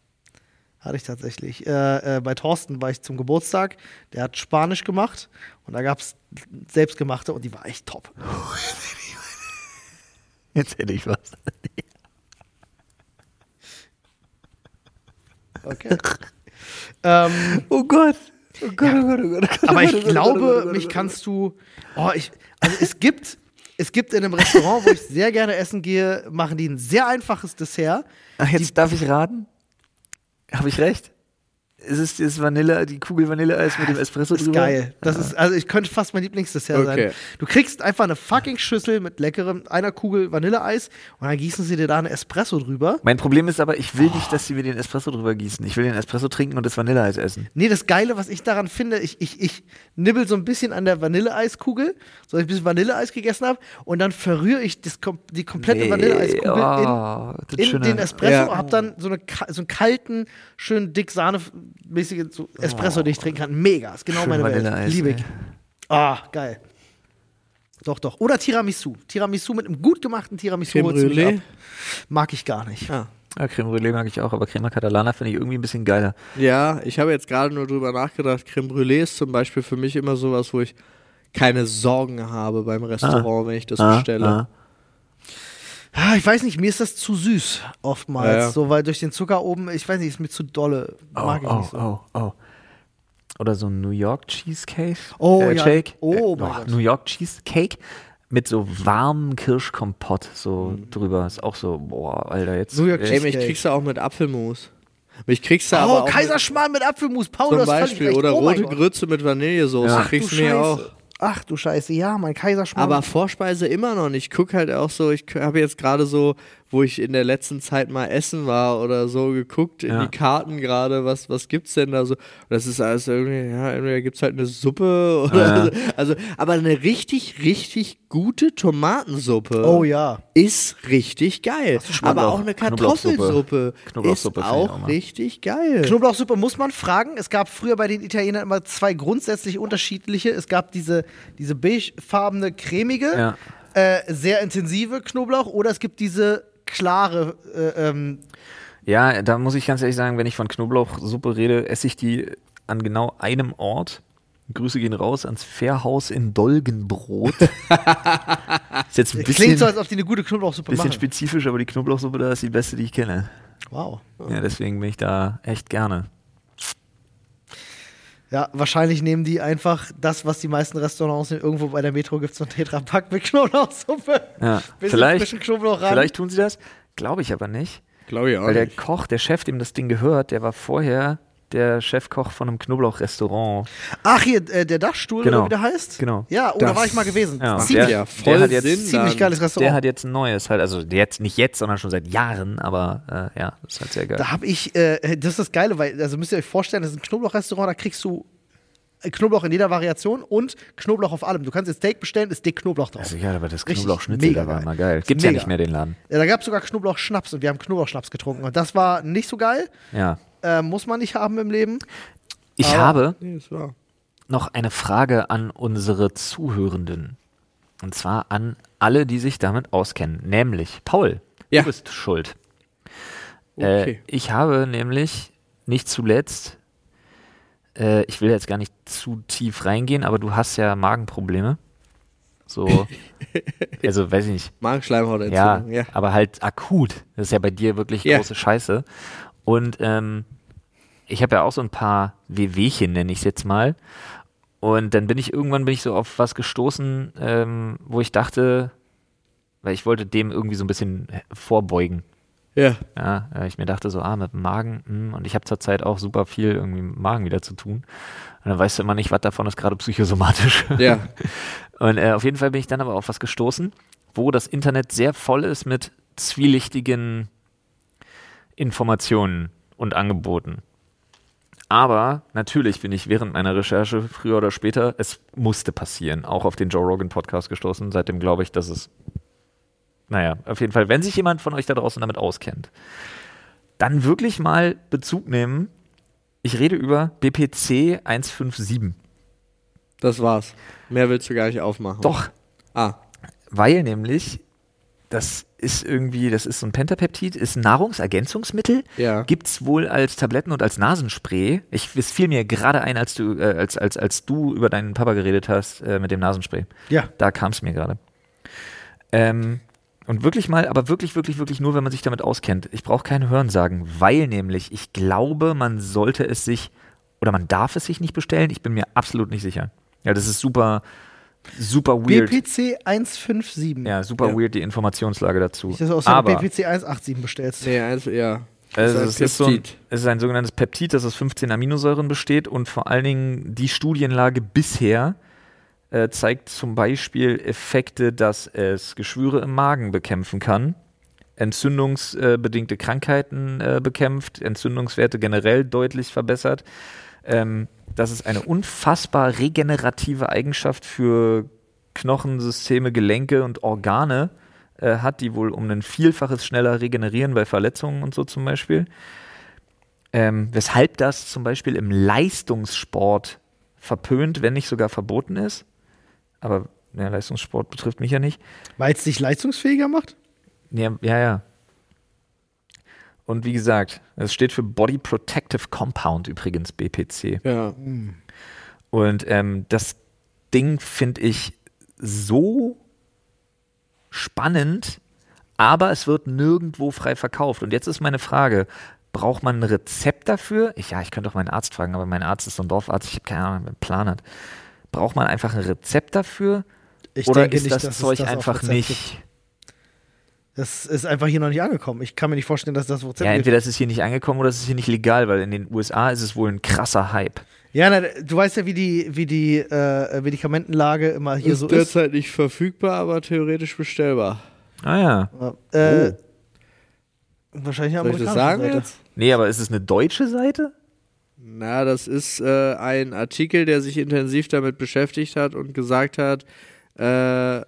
Hatte ich tatsächlich. Äh, äh, bei Thorsten war ich zum Geburtstag. Der hat Spanisch gemacht und da gab es selbstgemachte und die war echt top. Jetzt hätte ich was. Okay. ähm, Oh Gott. Oh Gott, oh Gott, oh Gott. Oh Gott aber oh ich Gott, oh Gott, oh glaube, mich kannst du. Oh, ich. Also es gibt. Es gibt in einem Restaurant, wo ich sehr gerne essen gehe, machen die ein sehr einfaches Dessert. Ach, jetzt darf ich raten? Habe ich recht? Es ist das Vanille, die Kugel Vanilleeis mit dem Espresso Das ist drüber. geil. Das ist, also ich könnte fast mein Lieblingsdessert Okay. sein. Du kriegst einfach eine fucking Schüssel mit leckerem einer Kugel Vanilleeis und dann gießen sie dir da einen Espresso drüber. Mein Problem ist aber, ich will nicht, dass sie mir den Espresso drüber gießen. Ich will den Espresso trinken und das Vanilleeis essen. Nee, das Geile, was ich daran finde, ich, ich, ich nibbel so ein bisschen an der Vanilleeiskugel, so dass ich ein bisschen Vanilleeis gegessen habe und dann verrühre ich das, die komplette Vanilleeiskugel oh, in, in den Espresso, Ja. hab dann so, eine, so einen kalten, schön dick Sahne-mäßigen so Espresso, den ich trinken kann. Mega, ist genau Schön meine Welt. Liebe ich. Ah, geil. Doch, doch. Oder Tiramisu. Tiramisu mit einem gut gemachten Tiramisu Creme Brûlée? Mag ich gar nicht. Ah. Ja, Creme Brûlée mag ich auch, aber Crema Catalana finde ich irgendwie ein bisschen geiler. Ja, ich habe jetzt gerade nur drüber nachgedacht. Creme Brûlée ist zum Beispiel für mich immer sowas, wo ich keine Sorgen habe beim Restaurant, wenn ich das Ah, bestelle. Ah. Ich weiß nicht, mir ist das zu süß oftmals. Ja, ja. So, weil durch den Zucker oben, ich weiß nicht, ist mir zu dolle. Mag ich oh, nicht so. oh, oh. Oder so ein New York Cheesecake. Oh, äh, ja. Shake. Oh, äh, mein Gott. New York Cheesecake mit so warmem Kirschkompott so Mhm. drüber. Ist auch so, boah, Alter, jetzt. New York äh, Ey, mich Cheesecake. kriegst du auch mit Apfelmus. Mich kriegst du aber Oh, auch Kaiserschmarrn mit Apfelmus. Paul, mit, zum Beispiel. recht. Oder oh rote. Grütze mit Vanillesoße. Ja. Ach, kriegst du mir auch. Ach du Scheiße, ja, mein Kaiserschmarrn. Aber Vorspeise immer noch nicht. Ich gucke halt auch so, ich habe jetzt gerade so, wo ich in der letzten Zeit mal essen war oder so, geguckt in Ja. die Karten gerade, was, was gibt's denn da so? Und das ist alles irgendwie, ja, entweder gibt's halt eine Suppe oder Ja. so. Also, aber eine richtig, richtig gute Tomatensuppe oh ja. ist richtig geil. Aber auch eine Knoblauchsuppe. Kartoffelsuppe Knoblauchsuppe ist auch auch richtig geil. Knoblauchsuppe muss man fragen. Es gab früher bei den Italienern immer zwei grundsätzlich unterschiedliche. Es gab diese, diese beigefarbene, cremige, Ja. äh, sehr intensive Knoblauch oder es gibt diese klare, äh, ähm, Ja, da muss ich ganz ehrlich sagen, wenn ich von Knoblauchsuppe rede, esse ich die an genau einem Ort. Grüße gehen raus ans Fährhaus in Dolgenbrot. ist jetzt ein bisschen, klingt so, als ob die eine gute Knoblauchsuppe bisschen machen. spezifisch, aber die Knoblauchsuppe da ist die beste, die ich kenne. Wow. Ja, deswegen bin ich da echt gerne. Ja, wahrscheinlich nehmen die einfach das, was die meisten Restaurants nehmen. Irgendwo bei der Metro gibt es so einen Tetrapack mit Knoblauchsuppe. Ja, Bisschen vielleicht, Knoblauch ran. vielleicht tun sie das. Glaube ich aber nicht. Glaube ich auch Weil der nicht. Koch, der Chef, dem das Ding gehört, der war vorher der Chefkoch von einem Knoblauchrestaurant. Ach, hier, äh, der Dachstuhl, Genau. oder wie der heißt? Genau. Ja, oh, da Das- war ich mal gewesen. Ja, Ziemlich, der- ja voll der hat jetzt Sinn ziemlich geiles Der Restaurant. hat jetzt ein neues halt, also jetzt nicht jetzt, sondern schon seit Jahren, aber äh, ja, das ist halt sehr geil. Da habe ich, äh, das ist das Geile, weil, also müsst ihr euch vorstellen, das ist ein Knoblauchrestaurant, da kriegst du äh, Knoblauch in jeder Variation und Knoblauch auf allem. Du kannst jetzt Steak bestellen, ist dick Knoblauch drauf. Also ja, aber das Knoblauchschnitzel, da war geil. immer geil. Gibt's ja nicht mehr den Laden. Ja, da gab es sogar Knoblauchschnaps und wir haben Knoblauchschnaps getrunken. Und das war nicht so geil. Ja. Äh, muss man nicht haben im Leben. Ich Aber- habe Nee, noch eine Frage an unsere Zuhörenden. Und zwar an alle, die sich damit auskennen. Nämlich, Paul, Ja. du bist schuld. Okay. Äh, ich habe nämlich nicht zuletzt, äh, ich will jetzt gar nicht zu tief reingehen, aber du hast ja Magenprobleme. So, also weiß ich nicht. Ja, Magenschleimhautentzündung, ja. aber halt akut. Das ist ja bei dir wirklich Ja. große Scheiße. Und ähm, ich habe ja auch so ein paar Wehwehchen, nenne ich es jetzt mal. Und dann bin ich irgendwann bin ich so auf was gestoßen, ähm, wo ich dachte, weil ich wollte dem irgendwie so ein bisschen vorbeugen. Ja. Ja, äh, ich mir dachte so, ah, mit dem Magen, hm, und ich habe zurzeit auch super viel irgendwie mit dem Magen wieder zu tun. Und dann weißt du immer nicht, was davon ist gerade psychosomatisch. Ja. Und äh, auf jeden Fall bin ich dann aber auf was gestoßen, wo das Internet sehr voll ist mit zwielichtigen Informationen und Angeboten. Aber natürlich bin ich während meiner Recherche früher oder später, es musste passieren, auch auf den Joe Rogan Podcast gestoßen. Seitdem glaube ich, dass es, naja, auf jeden Fall, wenn sich jemand von euch da draußen damit auskennt, dann wirklich mal Bezug nehmen. Ich rede über BPC 157. Das war's. Mehr willst du gar nicht aufmachen. Doch, Ah. Weil nämlich, das ist irgendwie, das ist so ein Pentapeptid, ist ein Nahrungsergänzungsmittel. Ja. Gibt es wohl als Tabletten und als Nasenspray. Ich, es fiel mir gerade ein, als du, äh, als, als, als du über deinen Papa geredet hast äh, mit dem Nasenspray. Ja. Da kam es mir gerade. Ähm, Und wirklich mal, aber wirklich, wirklich, wirklich nur, wenn man sich damit auskennt. Ich brauche keine Hörensagen, weil nämlich ich glaube, man sollte es sich oder man darf es sich nicht bestellen. Ich bin mir absolut nicht sicher. Ja, das ist super, super weird. BPC 157. ja, super Ja. weird die Informationslage dazu. Dass du aus der aber BPC 187 bestellst. Nee, eins, ja. Also Das es, ist ist so ein, Peptid. es ist ein sogenanntes Peptid, das aus 15 Aminosäuren besteht und vor allen Dingen die Studienlage bisher äh, zeigt zum Beispiel Effekte, dass es Geschwüre im Magen bekämpfen kann, entzündungsbedingte Krankheiten äh, bekämpft, Entzündungswerte generell deutlich verbessert, ähm, dass es eine unfassbar regenerative Eigenschaft für Knochensysteme, Gelenke und Organe äh, hat, die wohl um ein Vielfaches schneller regenerieren bei Verletzungen und so zum Beispiel. Ähm, weshalb das zum Beispiel im Leistungssport verpönt, wenn nicht sogar verboten ist. Aber ja, Leistungssport betrifft mich ja nicht. Weil es dich leistungsfähiger macht? Ja, ja, ja. Und wie gesagt, es steht für Body Protective Compound übrigens, BPC. Ja. Und ähm, das Ding finde ich so spannend, aber es wird nirgendwo frei verkauft. Und jetzt ist meine Frage, braucht man ein Rezept dafür? Ich, ja, ich könnte auch meinen Arzt fragen, aber mein Arzt ist so ein Dorfarzt, ich habe keine Ahnung, wer einen Plan hat. Braucht man einfach ein Rezept dafür? Ich oder denke ist nicht, das Zeug das einfach nicht? gibt. Das ist einfach hier noch nicht angekommen. Ich kann mir nicht vorstellen, dass das Rezept Ja, entweder ist es hier nicht angekommen oder es ist hier nicht legal, weil in den USA ist es wohl ein krasser Hype. Ja, na, du weißt ja, wie die, wie die äh, Medikamentenlage immer hier ist so ist. derzeit nicht verfügbar, aber theoretisch bestellbar. Ah ja. Äh, Wahrscheinlich eine Soll ich das sagen Seite. jetzt? Nee, aber ist es eine deutsche Seite? Na, das ist äh, ein Artikel, der sich intensiv damit beschäftigt hat und gesagt hat, äh,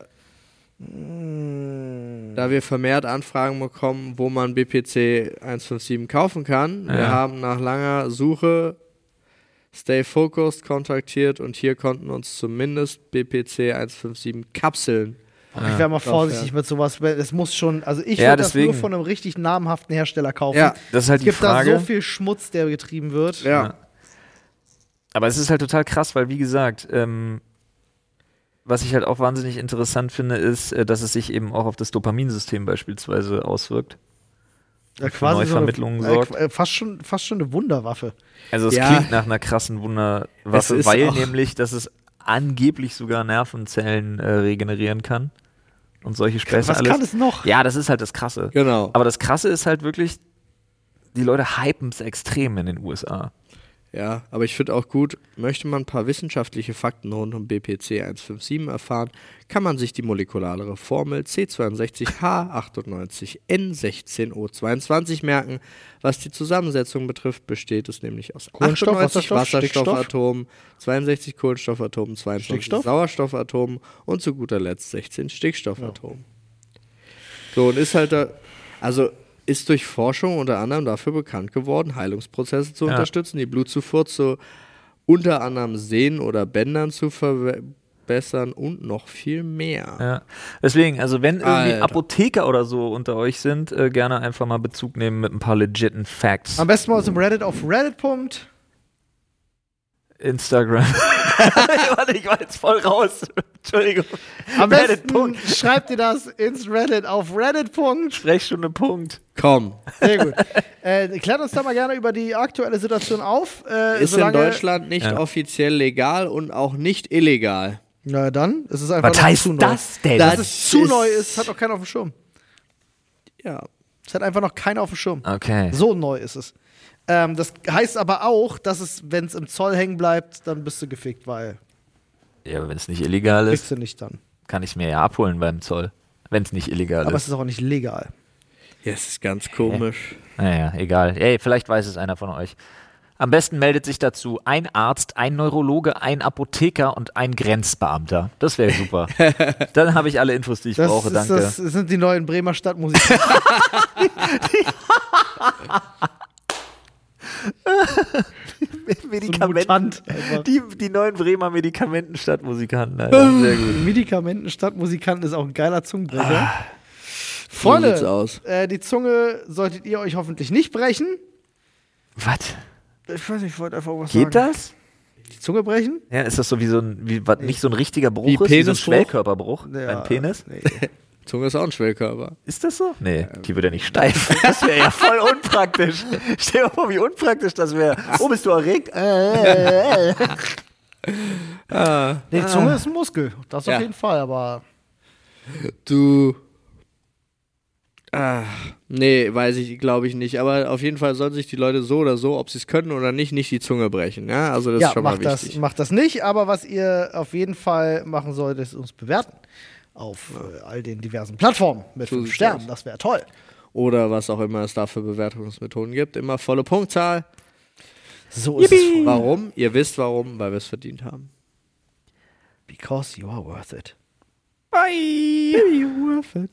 da wir vermehrt Anfragen bekommen, wo man BPC 157 kaufen kann. Wir Ja. haben nach langer Suche Stay Focused kontaktiert und hier konnten uns zumindest BPC 157 Kapseln. Ich wäre mal vorsichtig ja. mit sowas. weil Es muss schon, also ich Ja, würde das nur von einem richtig namhaften Hersteller kaufen. Ja, Das ist halt Es die gibt Frage. da so viel Schmutz, der getrieben wird. ja. Aber es ist halt total krass, weil wie gesagt, ähm, was ich halt auch wahnsinnig interessant finde, ist, äh, dass es sich eben auch auf das Dopaminsystem beispielsweise auswirkt. Ja, Für Neuvermittlungen so eine, sorgt. äh, fast, schon, fast schon eine Wunderwaffe. Also es Ja. klingt nach einer krassen Wunderwaffe, weil auch- nämlich, dass es angeblich sogar Nervenzellen äh, regenerieren kann und solche Späße Was alles. kann es noch? Ja, das ist halt das Krasse. Genau. Aber das Krasse ist halt wirklich, die Leute hypen es extrem in den USA. Ja, aber ich finde auch gut, möchte man ein paar wissenschaftliche Fakten rund um BPC 157 erfahren, kann man sich die molekulare Formel C62H98N16O22 merken. Was die Zusammensetzung betrifft, besteht es nämlich aus Kohlenstoff, 98 Wasserstoff, Wasserstoffatomen, 62 Kohlenstoffatomen, 22 Stickstoff? Sauerstoffatomen und zu guter Letzt 16 Stickstoffatomen. So, und ist halt da, also ist durch Forschung unter anderem dafür bekannt geworden, Heilungsprozesse zu Ja. unterstützen, die Blutzufuhr zu unter anderem Sehnen oder Bändern zu verbessern und noch viel mehr. Ja. Deswegen, also wenn irgendwie Alter. Apotheker oder so unter euch sind, äh, gerne einfach mal Bezug nehmen mit ein paar legiten Facts. Am besten mal aus dem Reddit auf Reddit. Instagram. Warte, ich war jetzt voll raus. Entschuldigung. Am Reddit. besten Punkt. schreibt ihr das ins Reddit auf Reddit. Punkt. Sprechstunde. Punkt. Komm, Sehr gut. äh, klärt uns da mal gerne über die aktuelle Situation auf. Äh, ist in Deutschland nicht Ja. offiziell legal und auch nicht illegal. Na dann, ist es einfach Was noch heißt zu neu. das denn? Dass Das es zu ist- neu ist, hat noch keiner auf dem Schirm. Ja. Es hat einfach noch keiner auf dem Schirm. Okay. So neu ist es. Ähm, das heißt aber auch, dass es, wenn es im Zoll hängen bleibt, dann bist du gefickt, weil Ja, aber wenn es nicht illegal ist, du nicht dann. kann ich es mir ja abholen beim Zoll. Wenn es nicht illegal Aber es ist. ist auch nicht legal. Ja, es ist ganz komisch. Naja, egal. Ey, vielleicht weiß es einer von euch. Am besten meldet sich dazu ein Arzt, ein Neurologe, ein Apotheker und ein Grenzbeamter. Das wäre super. Dann habe ich alle Infos, die ich Das, brauche. ist, Danke. das sind die neuen Bremer Stadtmusiker. Einfach. die, die neuen Bremer Medikamentenstadtmusikanten. Alter. Sehr gut. Medikamenten Stadtmusikanten ist auch ein geiler Zungenbrecher. Ah. So Freunde, aus. äh, die Zunge solltet ihr euch hoffentlich nicht brechen. Was? Ich weiß nicht, ich wollte einfach was Geht sagen. das? Die Zunge brechen? Ja, ist das so wie so ein, wie, was nicht so ein richtiger Bruch Wie ist, wie so ein Penisbruch? Schwellkörperbruch Ja, beim Penis? Nee. Zunge ist auch ein Schwellkörper. Ist das so? Nee, die wird ja nicht steif. Das wäre ja voll unpraktisch. Stell dir mal vor, wie unpraktisch das wäre. Oh, bist du erregt? Äh, äh, äh. Ah, Nee, die Zunge ist ein Muskel. Das Ja. auf jeden Fall, aber. du. Ah, nee, weiß ich, glaube ich nicht. Aber auf jeden Fall sollen sich die Leute so oder so, ob sie es können oder nicht, nicht die Zunge brechen. Ja, also das ja, ist schon mal das, wichtig. macht das nicht, aber was ihr auf jeden Fall machen solltet, ist uns bewerten. Auf äh, all den diversen Plattformen mit fünf Sternen. Das wäre toll. Oder was auch immer es da für Bewertungsmethoden gibt. Immer volle Punktzahl. So ist es. Warum? Ihr wisst warum, weil wir es verdient haben. Because you are worth it. Bye. You're worth it.